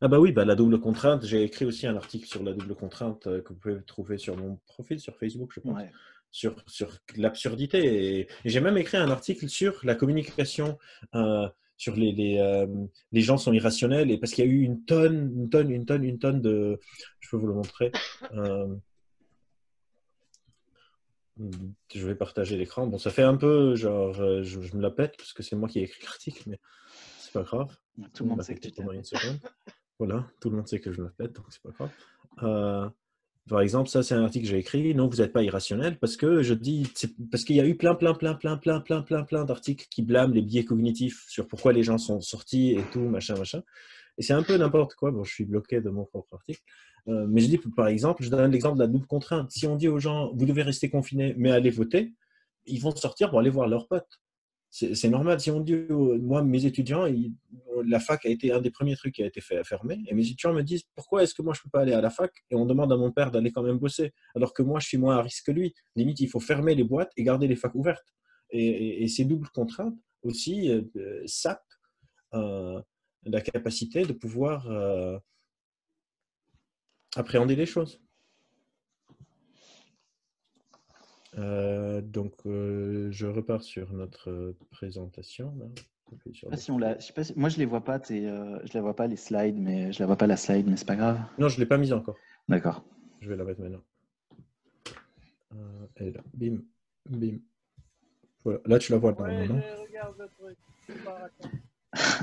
B: Ah bah oui, bah la double contrainte. J'ai écrit aussi un article sur la double contrainte euh, que vous pouvez trouver sur mon profil sur Facebook, je pense, ouais. sur, sur l'absurdité. Et, et j'ai même écrit un article sur la communication, euh, sur les, les, euh, les, gens sont irrationnels, et parce qu'il y a eu une tonne, une tonne, une tonne, une tonne de... Je peux vous le montrer. Euh, je vais partager l'écran. Bon, ça fait un peu genre, je, je me la pète parce que c'est moi qui ai écrit l'article, mais c'est pas grave.
A: Tout le monde sait que tu
B: pendant une seconde. Voilà, tout le monde sait que je me pète, donc c'est pas grave. Par exemple, ça, c'est un article que j'ai écrit. Non, vous n'êtes pas irrationnel parce que je dis, parce qu'il y a eu plein, plein, plein, plein, plein, plein, plein, plein d'articles qui blâment les biais cognitifs sur pourquoi les gens sont sortis et tout, machin, machin. Et c'est un peu n'importe quoi. Bon, je suis bloqué de mon propre article. Euh, mais je dis, par exemple, je donne l'exemple de la double contrainte. Si on dit aux gens, vous devez rester confinés, mais allez voter, ils vont sortir pour aller voir leurs potes. C'est normal. Si on dit, moi, mes étudiants, la fac a été un des premiers trucs qui a été fait fermer, et mes étudiants me disent, pourquoi est-ce que moi, je ne peux pas aller à la fac? Et on demande à mon père d'aller quand même bosser, alors que moi, je suis moins à risque que lui. Limite, il faut fermer les boîtes et garder les facs ouvertes. Et, et, et ces doubles contraintes aussi euh, sapent euh, la capacité de pouvoir euh, appréhender les choses. Euh, donc, euh, je repars sur notre présentation. Là.
A: Sur si on la, je sais pas si, moi, je les vois pas. Euh, je la vois pas les slides, mais je la vois pas la slide, mais c'est pas grave.
B: Non, je l'ai pas mise encore.
A: D'accord.
B: Je vais la mettre maintenant. elle est là. Bim, bim. Voilà. Là, tu la vois.
C: Ouais,
B: non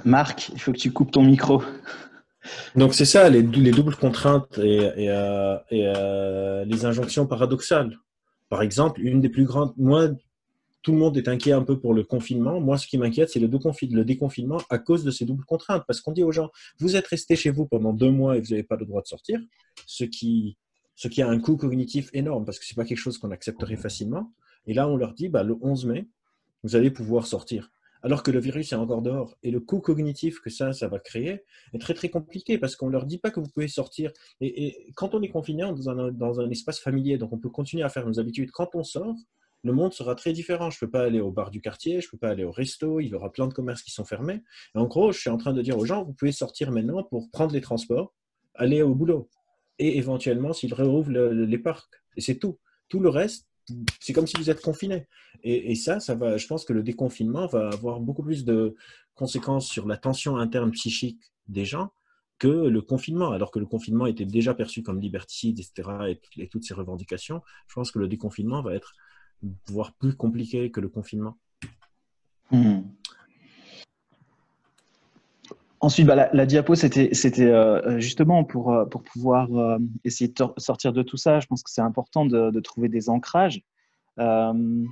A: Marc, il faut que tu coupes ton micro.
B: Donc c'est ça, les, les, doubles contraintes et, et, euh, et euh, les injonctions paradoxales. Par exemple, une des plus grandes, moi, tout le monde est inquiet un peu pour le confinement. Moi, ce qui m'inquiète, c'est le, déconfinement à cause de ces doubles contraintes. Parce qu'on dit aux gens, vous êtes restés chez vous pendant deux mois et vous n'avez pas le droit de sortir, ce qui, ce qui a un coût cognitif énorme parce que ce n'est pas quelque chose qu'on accepterait facilement. Et là, on leur dit, bah, le 11 mai, vous allez pouvoir sortir alors que le virus est encore dehors. Et le coût cognitif que ça, ça va créer est très très compliqué parce qu'on ne leur dit pas que vous pouvez sortir. Et, quand on est confiné dans un, dans un, espace familier, donc on peut continuer à faire nos habitudes, quand on sort, le monde sera très différent. Je ne peux pas aller au bar du quartier, je ne peux pas aller au resto, il y aura plein de commerces qui sont fermés. Et en gros, je suis en train de dire aux gens, vous pouvez sortir maintenant pour prendre les transports, aller au boulot. Et éventuellement, s'ils réouvrent le, les parcs. Et c'est tout. Tout le reste, c'est comme si vous êtes confiné. Et, ça, ça va, je pense que le déconfinement va avoir beaucoup plus de conséquences sur la tension interne psychique des gens que le confinement. Alors que le confinement était déjà perçu comme liberticide, etc., et, et toutes ces revendications, je pense que le déconfinement va être voire plus compliqué que le confinement.
A: Mmh. Ensuite, bah, la, la, diapo, c'était euh, justement pour, euh, pour pouvoir euh, essayer de sortir de tout ça. Je pense que c'est important de, de, trouver des ancrages. Euh,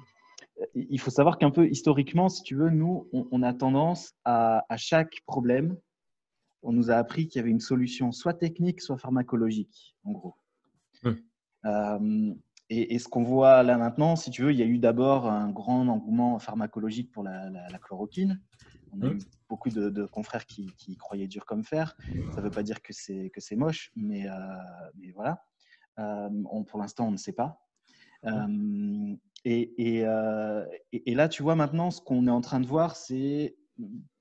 A: il faut savoir qu'un peu historiquement, si tu veux, nous, on, on a tendance à, à, chaque problème, on nous a appris qu'il y avait une solution soit technique, soit pharmacologique, en gros. Mmh. Et, et, ce qu'on voit là maintenant, si tu veux, il y a eu d'abord un grand engouement pharmacologique pour la, la, la chloroquine. On a mmh. eu beaucoup de, de confrères qui, qui, croyaient dur comme fer. Ça ne veut pas dire que c'est que c'est moche, mais, euh, mais voilà. Euh, on, pour l'instant, on ne sait pas. Euh, et, et, et, là, tu vois, maintenant, ce qu'on est en train de voir, c'est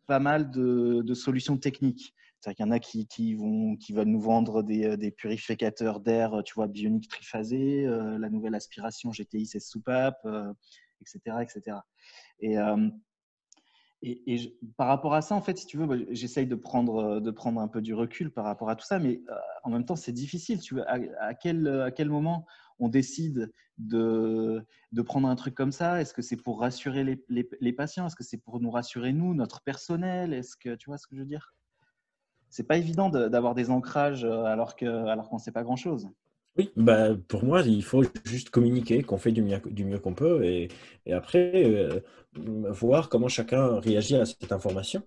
A: pas mal de, de solutions techniques. C'est-à-dire qu'il y en a qui, qui, vont, qui veulent nous vendre des, des purificateurs d'air, tu vois, bioniques triphasés, euh, la nouvelle aspiration GTI 16 soupape, etc., etc. Et, et, par rapport à ça, en fait, si tu veux, j'essaye de prendre, de prendre un peu du recul par rapport à tout ça, mais euh, en même temps, c'est difficile. Tu veux, à, quel, à quel moment on décide de, de prendre un truc comme ça? Est-ce que c'est pour rassurer les, les, patients? Est-ce que c'est pour nous rassurer, nous, notre personnel? Est-ce que tu vois ce que je veux dire? C'est pas évident d'avoir des ancrages euh, alors que alors qu'on sait pas grand chose.
B: Oui, bah, pour moi, il faut juste communiquer, qu'on fait du mieux, qu'on peut et, après euh, voir comment chacun réagit à cette information.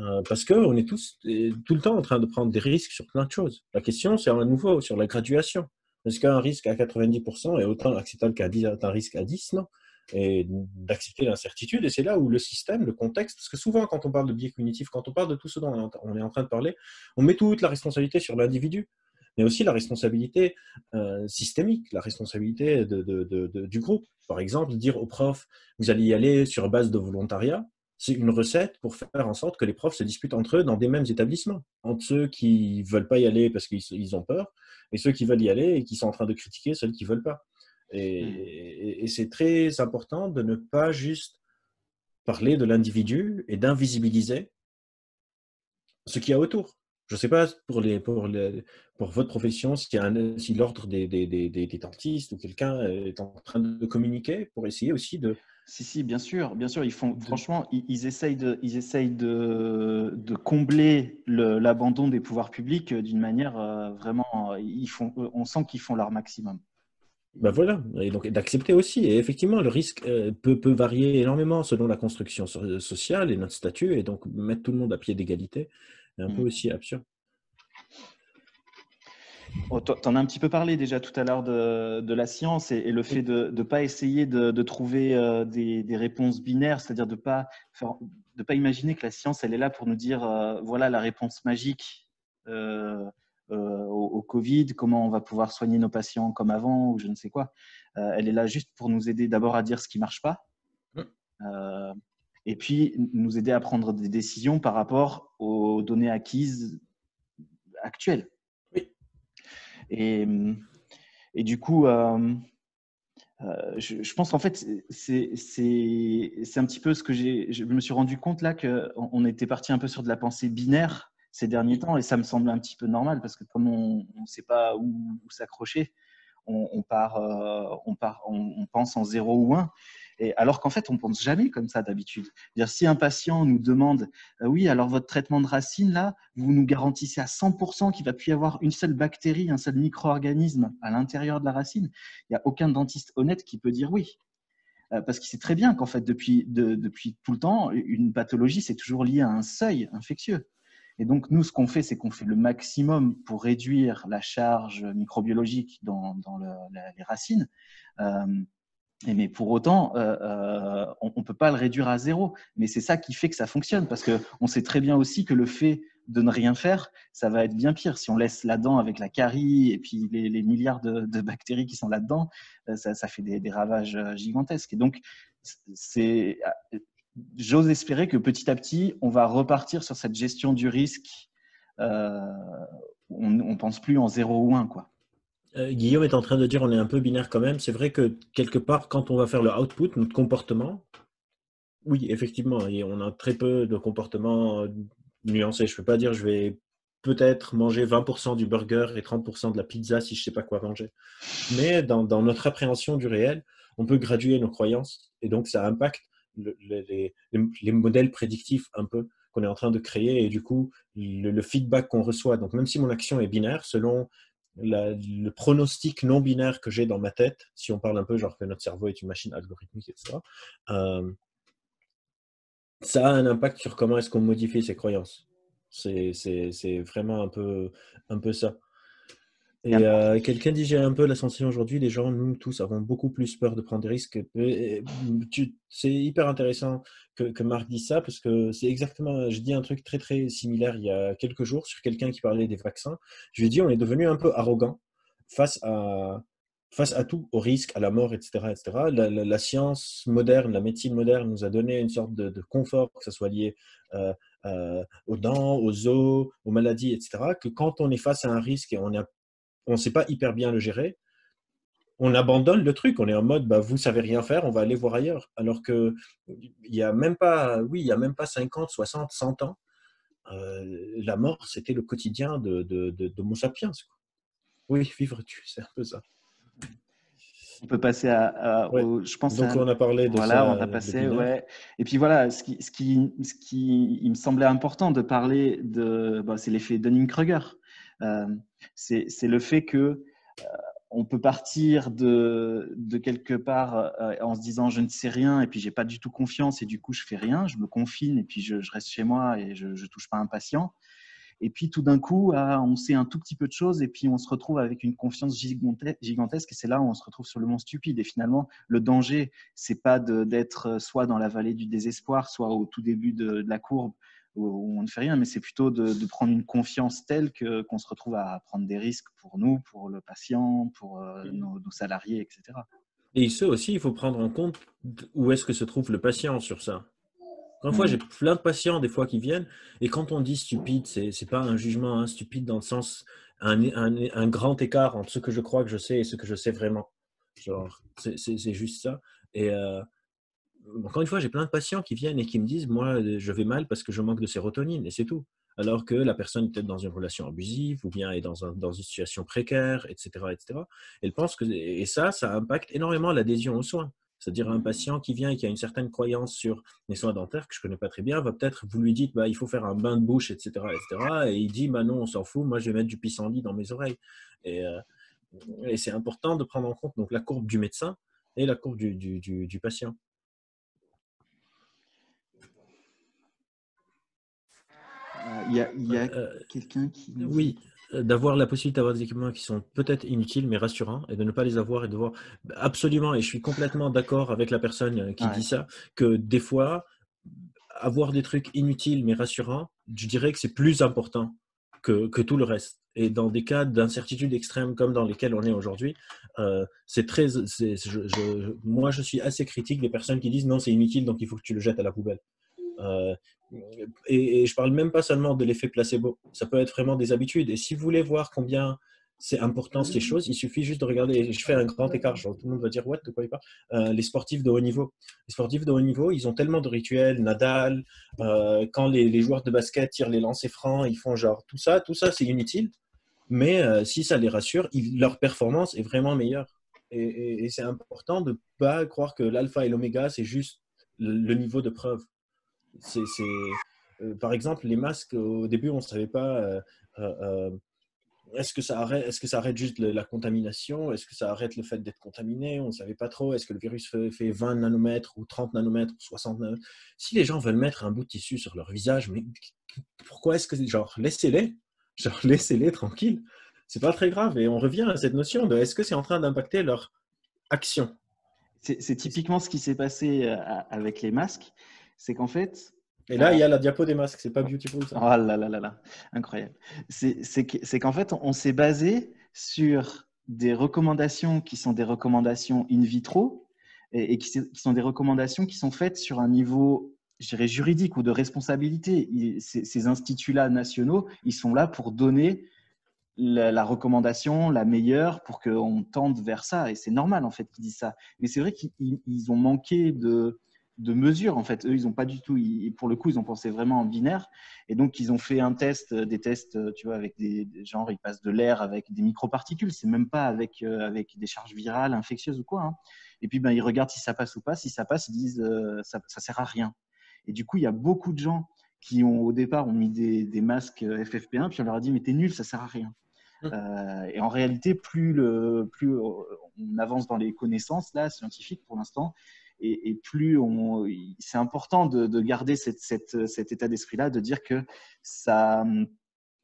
B: Euh, parce qu'on est tous tout le temps en train de prendre des risques sur plein de choses. La question, c'est à nouveau sur la graduation. Est-ce qu'un risque à 90% est autant acceptable qu'un risque à 10 Non. Et d'accepter l'incertitude. Et c'est là où le système, le contexte, parce que souvent, quand on parle de biais cognitif, quand on parle de tout ce dont on est en train de parler, on met toute la responsabilité sur l'individu mais aussi la responsabilité euh, systémique, la responsabilité de, du groupe. Par exemple, dire aux profs, vous allez y aller sur base de volontariat, c'est une recette pour faire en sorte que les profs se disputent entre eux dans des mêmes établissements, entre ceux qui ne veulent pas y aller parce qu'ils ont peur, et ceux qui veulent y aller et qui sont en train de critiquer ceux qui ne veulent pas. Et, et c'est très important de ne pas juste parler de l'individu et d'invisibiliser ce qu'il y a autour. Je ne sais pas pour, les, pour, les, pour votre profession si, si l'ordre des, des, des, des, dentistes ou quelqu'un est en train de communiquer pour essayer aussi de.
A: Si, si, bien sûr, bien sûr. Ils font, franchement, ils, essayent, de, ils essayent de, de combler l'abandon des pouvoirs publics d'une manière euh, vraiment. Ils font, on sent qu'ils font leur maximum.
B: Ben voilà, et donc d'accepter aussi. Et effectivement, le risque euh, peut, peut, varier énormément selon la construction sociale et notre statut, et donc mettre tout le monde à pied d'égalité, un peu mmh. aussi absurde.
A: Oh, tu en as un petit peu parlé déjà tout à l'heure de, de, la science et, le fait de ne pas essayer de, de trouver euh, des, des, réponses binaires, c'est-à-dire de ne pas, de pas imaginer que la science, elle est là pour nous dire euh, voilà la réponse magique euh, au, au, Covid, comment on va pouvoir soigner nos patients comme avant ou je ne sais quoi. elle est là juste pour nous aider d'abord à dire ce qui ne marche pas. Et puis nous aider à prendre des décisions par rapport aux données acquises actuelles. Oui. Et, et du coup, euh, euh, je, pense qu'en fait, c'est un petit peu ce que j'ai. Je me suis rendu compte là qu'on était parti un peu sur de la pensée binaire ces derniers temps et ça me semble un petit peu normal parce que comme on ne sait pas où, s'accrocher, on, part, euh, on, part on, on, pense en 0 ou 1. Et alors qu'en fait, on pense jamais comme ça d'habitude. Si un patient nous demande, euh, oui, alors votre traitement de racine, là, vous nous garantissez à 100% qu'il va plus y avoir une seule bactérie, un seul micro-organisme à l'intérieur de la racine, il n'y a aucun dentiste honnête qui peut dire oui. Euh, parce qu'il sait très bien qu'en fait, depuis, tout le temps, une pathologie, c'est toujours lié à un seuil infectieux. Et donc, nous, ce qu'on fait, c'est qu'on fait le maximum pour réduire la charge microbiologique dans, les racines. Euh, mais pour autant, euh, euh, on ne peut pas le réduire à zéro. Mais c'est ça qui fait que ça fonctionne, parce qu'on sait très bien aussi que le fait de ne rien faire, ça va être bien pire. Si on laisse la dent avec la carie et puis les, milliards de, bactéries qui sont là-dedans, euh, ça, fait des, ravages gigantesques. Et donc, j'ose espérer que petit à petit, on va repartir sur cette gestion du risque. on ne pense plus en zéro ou un, quoi.
B: Euh, Guillaume est en train de dire on est un peu binaire quand même. C'est vrai que quelque part, quand on va faire le output, notre comportement, oui, effectivement, et on a très peu de comportements euh, nuancés. Je ne peux pas dire je vais peut-être manger 20% du burger et 30% de la pizza si je ne sais pas quoi manger. Mais dans, notre appréhension du réel, on peut graduer nos croyances et donc ça impacte les, modèles prédictifs un peu qu'on est en train de créer et du coup le, le feedback qu'on reçoit. Donc même si mon action est binaire, selon le pronostic non binaire que j'ai dans ma tête, si on parle un peu genre que notre cerveau est une machine algorithmique, etc., euh, ça a un impact sur comment est-ce qu'on modifie ses croyances. C'est vraiment un peu, un peu ça. Et euh, quelqu'un dit j'ai un peu la sensation aujourd'hui, les gens, nous tous, avons beaucoup plus peur de prendre des risques. C'est hyper intéressant que, que, Marc dise ça parce que c'est exactement, je dis un truc très très similaire il y a quelques jours sur quelqu'un qui parlait des vaccins. Je lui ai dit on est devenu un peu arrogant face à, face à tout, au risque, à la mort, etc. etc. La, science moderne, la médecine moderne nous a donné une sorte de, confort, que ce soit lié euh, euh, aux dents, aux os, aux maladies, etc., que quand on est face à un risque et on a on ne sait pas hyper bien le gérer, on abandonne le truc. On est en mode, bah, vous savez rien faire, on va aller voir ailleurs. Alors que il y a même pas, oui, il y a même pas 50, 60, 100 ans, euh, la mort, c'était le quotidien de, de, de, sapiens. Oui, vivre tu, c'est un peu ça.
A: On peut passer à, je pense.
B: Donc on a parlé de
A: voilà, on a passé, ouais. Et puis voilà, ce qui, ce qui, ce qui, il me semblait important de parler de, bah, c'est l'effet Dunning-Kruger. Euh, c'est le fait que euh, on peut partir de, quelque part en se disant je ne sais rien et puis j'ai pas du tout confiance et du coup je fais rien, je me confine et puis je, reste chez moi et je, ne touche pas un patient. Et puis tout d'un coup, ah, on sait un tout petit peu de choses et puis on se retrouve avec une confiance gigantesque et c'est là où on se retrouve sur le mont stupide. Et finalement, le danger, c'est pas d'être soit dans la vallée du désespoir, soit au tout début de, la courbe où on ne fait rien, mais c'est plutôt de, prendre une confiance telle que qu'on se retrouve à prendre des risques pour nous, pour le patient, pour euh, nos, nos, salariés, etc.
B: Et ce aussi, il faut prendre en compte où est-ce que se trouve le patient sur ça. Parfois, j'ai plein de patients des fois qui viennent, et quand on dit stupide, c'est n'est pas un jugement hein, stupide dans le sens un, un, grand écart entre ce que je crois que je sais et ce que je sais vraiment. Genre, c'est juste ça. Et euh, encore une fois, j'ai plein de patients qui viennent et qui me disent, moi, je vais mal parce que je manque de sérotonine, et c'est tout. Alors que la personne est peut-être dans une relation abusive ou bien est dans, une situation précaire, etc., etc. Elle pense que, et ça, ça impacte énormément l'adhésion aux soins. C'est-à-dire un patient qui vient et qui a une certaine croyance sur les soins dentaires que je ne connais pas très bien, va peut-être, vous lui dites, bah, il faut faire un bain de bouche, etc. etc. et il dit, bah, non, on s'en fout, moi je vais mettre du pissenlit dans mes oreilles. Et, euh, c'est important de prendre en compte donc, la courbe du médecin et la courbe du, patient.
A: Il y a, a euh, quelqu'un qui.
B: Oui, d'avoir la possibilité d'avoir des équipements qui sont peut-être inutiles mais rassurants et de ne pas les avoir et de voir absolument et je suis complètement d'accord avec la personne euh, qui dit ça que des fois avoir des trucs inutiles mais rassurants je dirais que c'est plus important que, que, tout le reste. Et dans des cas d'incertitude extrême comme dans lesquels on est aujourd'hui euh, c'est très moi je suis assez critique des personnes qui disent non c'est inutile donc il faut que tu le jettes à la poubelle. Euh, et, je parle même pas seulement de l'effet placebo, ça peut être vraiment des habitudes. Et si vous voulez voir combien c'est important ces choses, il suffit juste de regarder. Je fais un grand écart, tout le monde va dire What, de quoi il parle? Euh, Les sportifs de haut niveau. Les sportifs de haut niveau, ils ont tellement de rituels, Nadal, euh, quand les, joueurs de basket tirent les lancers francs, ils font genre tout ça, tout ça c'est inutile. Mais si ça les rassure, leur performance est vraiment meilleure. Et, c'est important de ne pas croire que l'alpha et l'oméga, c'est juste le niveau de preuve c'est, euh, par exemple, les masques, au début, on ne savait pas euh, euh, est-ce que, ça arrête, est-ce que ça arrête juste la contamination? Est-ce que ça arrête le fait d'être contaminé? On ne savait pas trop. Est-ce que le virus fait, 20 nanomètres ou 30 nanomètres ou 60 nanomètres? Si les gens veulent mettre un bout de tissu sur leur visage, mais pourquoi est-ce que. Genre, laissez-les. Genre, *laughs* laissez-les tranquilles? C'est pas très grave. Et on revient à cette notion de est-ce que c'est en train d'impacter leur action?
A: C'est typiquement ce qui s'est passé avec les masques c'est qu'en fait.
B: Et là, il y a la diapo des masques, c'est pas beautiful ça.
A: Oh là là là là, incroyable. C'est qu'en fait, on s'est basé sur des recommandations qui sont des recommandations in vitro et, qui, sont des recommandations qui sont faites sur un niveau, je dirais, juridique ou de responsabilité. ces, instituts-là nationaux, ils sont là pour donner la, recommandation la meilleure pour qu'on tende vers ça. Et c'est normal, en fait, qu'ils disent ça. Mais c'est vrai qu'ils ont manqué de, de mesures. En fait, eux, ils n'ont pas du tout. pour le coup, ils ont pensé vraiment en binaire. Et donc, ils ont fait un test, euh, des tests, euh, tu vois, avec des, genres, ils passent de l'air avec des microparticules. C'est même pas avec euh, avec des charges virales, infectieuses ou quoi. Hein. Et puis, ben, ils regardent si ça passe ou pas. Si ça passe, ils disent ça, ça sert à rien. Et du coup, il y a beaucoup de gens qui ont au départ ont mis des, des masques FFP1, puis on leur a dit mais t'es nul, ça sert à rien. Mmh. et en réalité, plus, le, plus on avance dans les connaissances là scientifiques pour l'instant, et, plus on, c'est important de, garder cet état d'esprit-là, de dire que ça,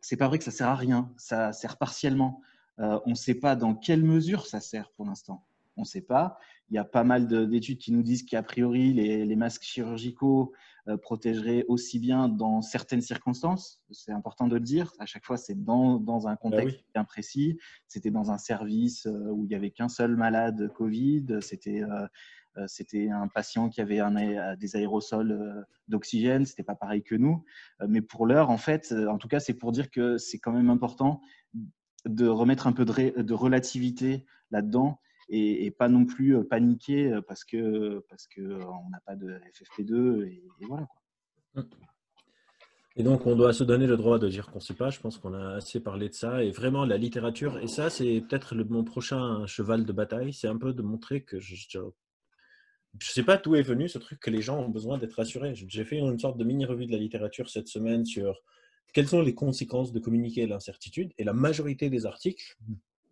A: c'est pas vrai que ça sert à rien, ça sert partiellement. Euh, on ne sait pas dans quelle mesure ça sert pour l'instant. On ne sait pas. Il y a pas mal d'études qui nous disent qu'a priori, les, masques chirurgicaux euh, protégeraient aussi bien dans certaines circonstances. C'est important de le dire. À chaque fois, c'est dans, dans, un bah contexte bien précis. C'était dans un service euh, où il n'y avait qu'un seul malade Covid. C'était euh, c'était un patient qui avait un, des aérosols euh, d'oxygène, c'était pas pareil que nous. Euh, mais pour l'heure, en fait, en tout cas, c'est pour dire que c'est quand même important de remettre un peu de, relativité là-dedans et, pas non plus paniquer parce que parce que on n'a pas de FFP2 et, voilà quoi.
B: Et donc, on doit se donner le droit de dire qu'on ne sait pas. Je pense qu'on a assez parlé de ça. Et vraiment, la littérature, et ça, c'est peut-être mon prochain cheval de bataille, c'est un peu de montrer que je, je ne sais pas d'où est venu ce truc que les gens ont besoin d'être rassurés. J'ai fait une sorte de mini-revue de la littérature cette semaine sur quelles sont les conséquences de communiquer l'incertitude. Et la majorité des articles,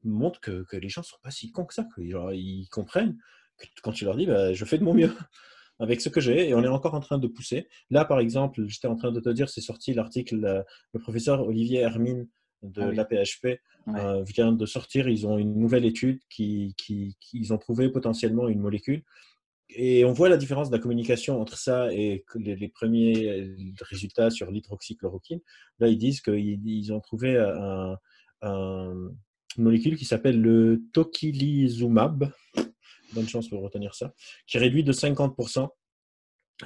B: montre que, que les gens ne sont pas si cons que ça. Que, ils comprennent que quand tu leur dis bah, je fais de mon mieux *laughs* avec ce que j'ai et on est encore en train de pousser. Là, par exemple, j'étais en train de te dire, c'est sorti l'article, euh, le professeur Olivier Hermine de ah l'APHP euh, vient de sortir. Ils ont une nouvelle étude qui, qui, qui, ont trouvé potentiellement une molécule. Et on voit la différence de la communication entre ça et les, premiers résultats sur l'hydroxychloroquine. Là, ils disent qu'ils ils ont trouvé un, une molécule qui s'appelle le tocilizumab. Bonne chance pour retenir ça. Qui réduit de 50%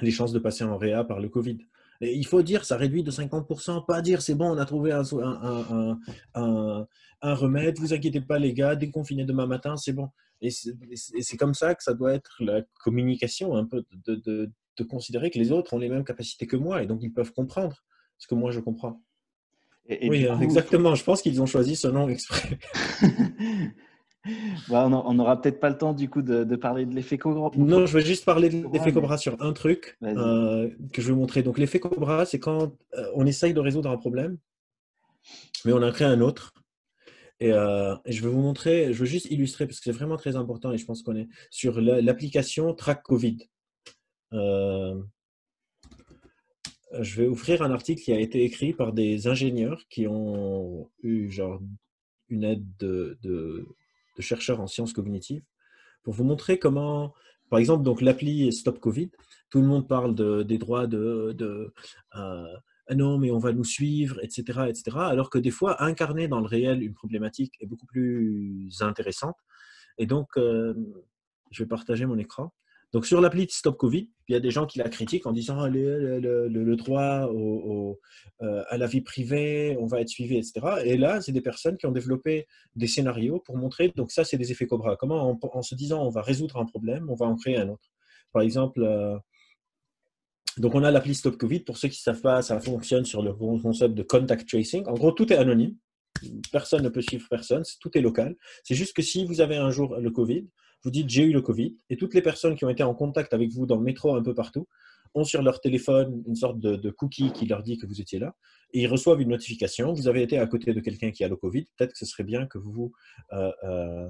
B: les chances de passer en réa par le Covid il faut dire, ça réduit de 50%, pas dire c'est bon, on a trouvé un, un, un, un, remède, vous inquiétez pas les gars, déconfinez demain matin, c'est bon. Et c'est comme ça que ça doit être la communication, un peu de, de, de, considérer que les autres ont les mêmes capacités que moi et donc ils peuvent comprendre ce que moi je comprends. oui, exactement. Je pense qu'ils ont choisi ce nom exprès. *laughs*
A: on n'aura peut-être pas le temps du coup de, parler de l'effet Cobra.
B: Non, je veux juste parler de l'effet Cobra sur un truc euh, que je vais vous montrer. Donc l'effet Cobra, c'est quand euh, on essaye de résoudre un problème, mais on en crée un autre. Euh, et, je vais vous montrer, je veux juste illustrer parce que c'est vraiment très important et je pense qu'on est sur l'application Track Covid. je vais offrir un article qui a été écrit par des ingénieurs qui ont eu genre une aide de chercheurs en sciences cognitives pour vous montrer comment, par exemple, donc l'appli Stop Covid, tout le monde parle de, des droits de, de euh, ah non, mais on va nous suivre, etc., etc. Alors que des fois, incarner dans le réel une problématique est beaucoup plus intéressante. Et donc, euh, je vais partager mon écran. Donc sur l'appli Stop Covid, il y a des gens qui la critiquent en disant le, droit euh, à la vie privée, on va être suivi, etc. Et là, c'est des personnes qui ont développé des scénarios pour montrer, donc ça, c'est des effets Cobra. Comment en, se disant on va résoudre un problème, on va en créer un autre. Par exemple, euh, donc on a l'appli Stop Covid. Pour ceux qui ne savent pas, ça fonctionne sur le concept de contact tracing. En gros, tout est anonyme. Personne ne peut suivre personne, tout est local. C'est juste que si vous avez un jour le Covid, vous dites j'ai eu le Covid, et toutes les personnes qui ont été en contact avec vous dans le métro un peu partout ont sur leur téléphone une sorte de, cookie qui leur dit que vous étiez là, et ils reçoivent une notification, vous avez été à côté de quelqu'un qui a le Covid, peut-être que ce serait bien que vous vous euh, euh,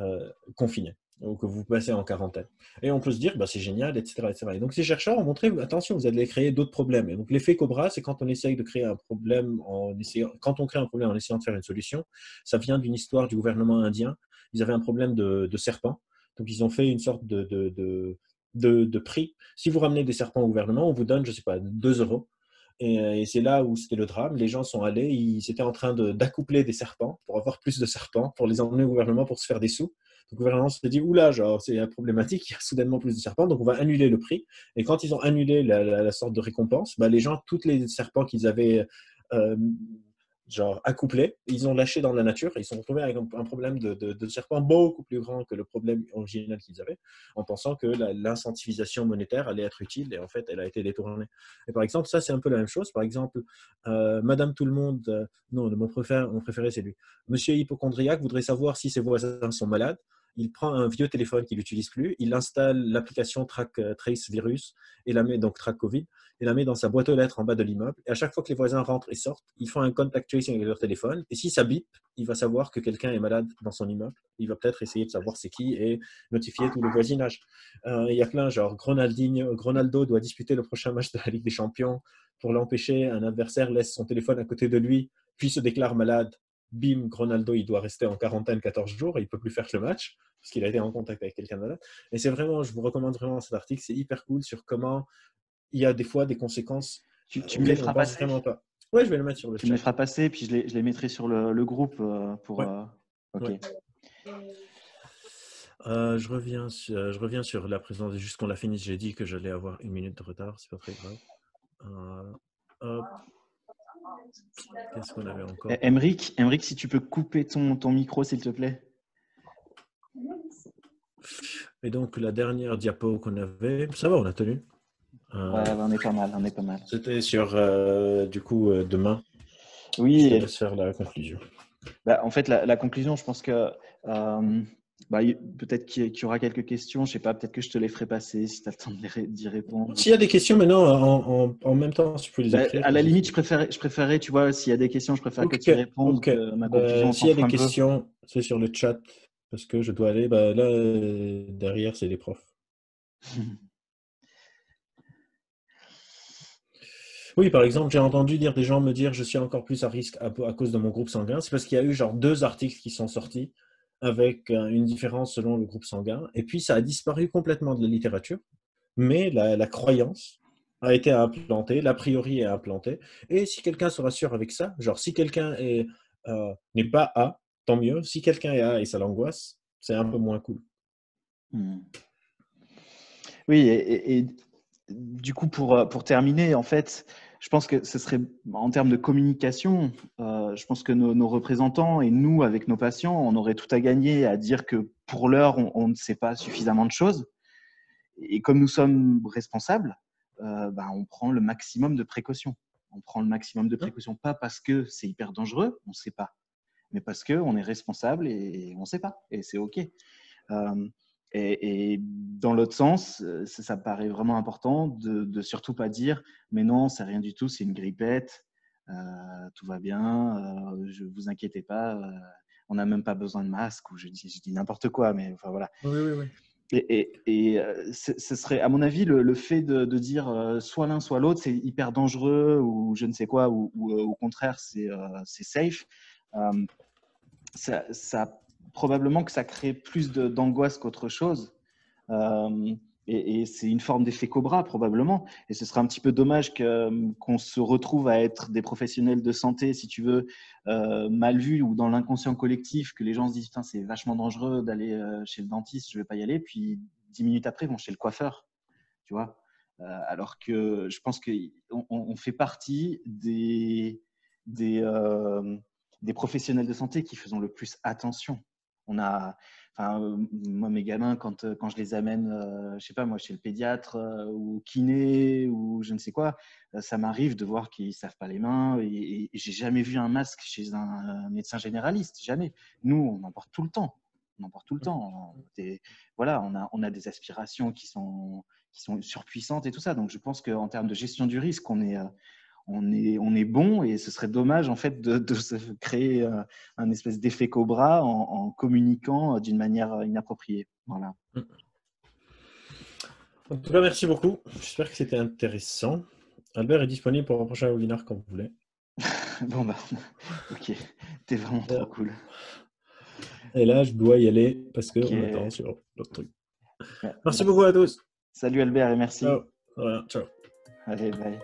B: euh, confinez ou que vous passez en quarantaine. Et on peut se dire, bah, c'est génial, etc., etc. Et donc ces chercheurs ont montré, attention, vous allez créer d'autres problèmes. Et donc l'effet Cobra, c'est quand on essaye de créer un problème en essayant, quand on crée un problème en essayant de faire une solution, ça vient d'une histoire du gouvernement indien ils avaient un problème de, serpents. Donc, ils ont fait une sorte de, de, prix. Si vous ramenez des serpents au gouvernement, on vous donne, je ne sais pas, 2 euros. Et, c'est là où c'était le drame. Les gens sont allés, ils étaient en train d'accoupler des serpents pour avoir plus de serpents, pour les emmener au gouvernement pour se faire des sous. Le gouvernement s'est dit, oula, c'est problématique, *laughs* il y a soudainement plus de serpents, donc on va annuler le prix. Et quand ils ont annulé la, sorte de récompense, bah, les gens, tous les serpents qu'ils avaient euh, genre accouplés, ils ont lâché dans la nature, ils sont retrouvés avec un, problème de, serpent beaucoup plus grand que le problème original qu'ils avaient, en pensant que l'incentivisation monétaire allait être utile, et en fait, elle a été détournée. Et par exemple, ça, c'est un peu la même chose. Par exemple, euh, Madame Tout le Monde, euh, non, mon préféré, mon préféré c'est lui. Monsieur Hypochondriaque voudrait savoir si ses voisins sont malades il prend un vieux téléphone qu'il n'utilise plus, il installe l'application Track euh, Trace Virus et la met donc Track Covid et la met dans sa boîte aux lettres en bas de l'immeuble. Et à chaque fois que les voisins rentrent et sortent, ils font un contact tracing avec leur téléphone. Et si ça bip, il va savoir que quelqu'un est malade dans son immeuble. Il va peut-être essayer de savoir c'est qui et notifier tout le voisinage. Euh, il y a plein, genre Ronaldo doit disputer le prochain match de la Ligue des Champions. Pour l'empêcher, un adversaire laisse son téléphone à côté de lui, puis se déclare malade bim, Ronaldo, il doit rester en quarantaine 14 jours, il ne peut plus faire le match parce qu'il a été en contact avec quelqu'un d'autre. Et c'est vraiment, je vous recommande vraiment cet article, c'est hyper cool sur comment il y a des fois des conséquences.
A: Tu, me les feras passer
B: vraiment pas. Ouais, je vais le mettre sur le
A: Tu me les feras passer, puis je les, je les mettrai sur le, groupe euh, pour. Euh, ok.
B: Euh, je, reviens sur, je reviens sur la présence, juste qu'on l'a fini, j'ai dit que j'allais avoir une minute de retard, c'est pas très grave. hop.
A: Qu'est-ce qu'on avait encore Emric, si tu peux couper ton, ton micro, s'il te plaît.
B: Et donc, la dernière diapo qu'on avait, ça va, on a tenu.
A: Euh, ouais, on est pas mal, on est pas mal.
B: C'était sur, euh, du coup, euh, demain.
A: Oui.
B: Je vais faire la conclusion.
A: Bah, en fait, la, conclusion, je pense que bah, peut-être qu'il y aura quelques questions. Je sais pas, peut-être que je te les ferai passer si tu as le temps d'y répondre.
B: S'il y a des questions maintenant, en, en, même temps, si tu peux les bah, écrire.
A: à la limite, je préférais, je préférais tu vois, s'il y a des questions, je préfère que tu répondes.
B: Bah, s'il y a des questions, c'est sur le chat parce que je dois aller. Bah, là, derrière, c'est les profs. *laughs* Oui, par exemple, j'ai entendu dire des gens me dire je suis encore plus à risque à, à cause de mon groupe sanguin. C'est parce qu'il y a eu genre deux articles qui sont sortis avec euh, une différence selon le groupe sanguin. Et puis, ça a disparu complètement de la littérature, mais la, croyance a été implantée, l'a priori est implantée. Et si quelqu'un se rassure avec ça, genre si quelqu'un euh, n'est pas A, tant mieux. Si quelqu'un est A et ça l'angoisse, c'est un peu moins cool.
A: Hmm. Oui, et, du coup, pour, euh, pour terminer, en fait, je pense que ce serait, en termes de communication, euh, je pense que nos, représentants et nous, avec nos patients, on aurait tout à gagner à dire que pour l'heure, on, ne sait pas suffisamment de choses. Et comme nous sommes responsables, euh, ben, on prend le maximum de précautions. On prend le maximum de précautions, pas parce que c'est hyper dangereux, on ne sait pas, mais parce qu'on est responsable et on ne sait pas, et c'est OK. Euh, et, dans l'autre sens, euh, ça, ça, paraît vraiment important de, de surtout pas dire mais non, c'est rien du tout, c'est une grippette, euh, tout va bien, euh, je vous inquiétez pas, euh, on n'a même pas besoin de masque ou je dis, je dis n'importe quoi, mais enfin voilà.
B: Oui, oui, oui.
A: Et, et, ce serait, à mon avis, le, fait de, de dire soit l'un, soit l'autre, c'est hyper dangereux ou je ne sais quoi, ou, ou au contraire, c'est safe. ça, ça probablement que ça crée plus d'angoisse qu'autre chose. Euh, et, c'est une forme d'effet cobra, probablement. Et ce serait un petit peu dommage qu'on se retrouve à être des professionnels de santé, si tu veux, euh, mal vus ou dans l'inconscient collectif, que les gens se disent c'est vachement dangereux d'aller euh, chez le dentiste, je ne vais pas y aller. Puis dix minutes après, ils vont chez le coiffeur. Tu vois alors que je pense qu'on on fait partie des, des, des professionnels de santé qui faisons le plus attention on a, enfin, euh, moi, mes gamins, quand, euh, quand je les amène, euh, je sais pas, moi, chez le pédiatre ou kiné ou je ne sais quoi, ça m'arrive de voir qu'ils savent pas les mains et, j'ai jamais vu un masque chez un, médecin généraliste, jamais. Nous, on en porte tout le temps. On en porte tout le temps. voilà, on a, on a des aspirations qui sont, qui sont surpuissantes et tout ça. Donc, je pense qu'en termes de gestion du risque, on est, on est, on est bon et ce serait dommage en fait de, se créer euh, un espèce d'effet cobra en, communiquant d'une manière inappropriée. Voilà.
B: En tout cas, merci beaucoup. J'espère que c'était intéressant. Albert est disponible pour un prochain webinaire quand vous voulez. *laughs*
A: bon bah, ok, t'es vraiment trop cool.
B: Et là, je dois y aller parce qu'on attend sur l'autre truc. Merci beaucoup à tous.
A: Salut Albert et merci.
B: Ciao. ciao.
A: Allez, bye.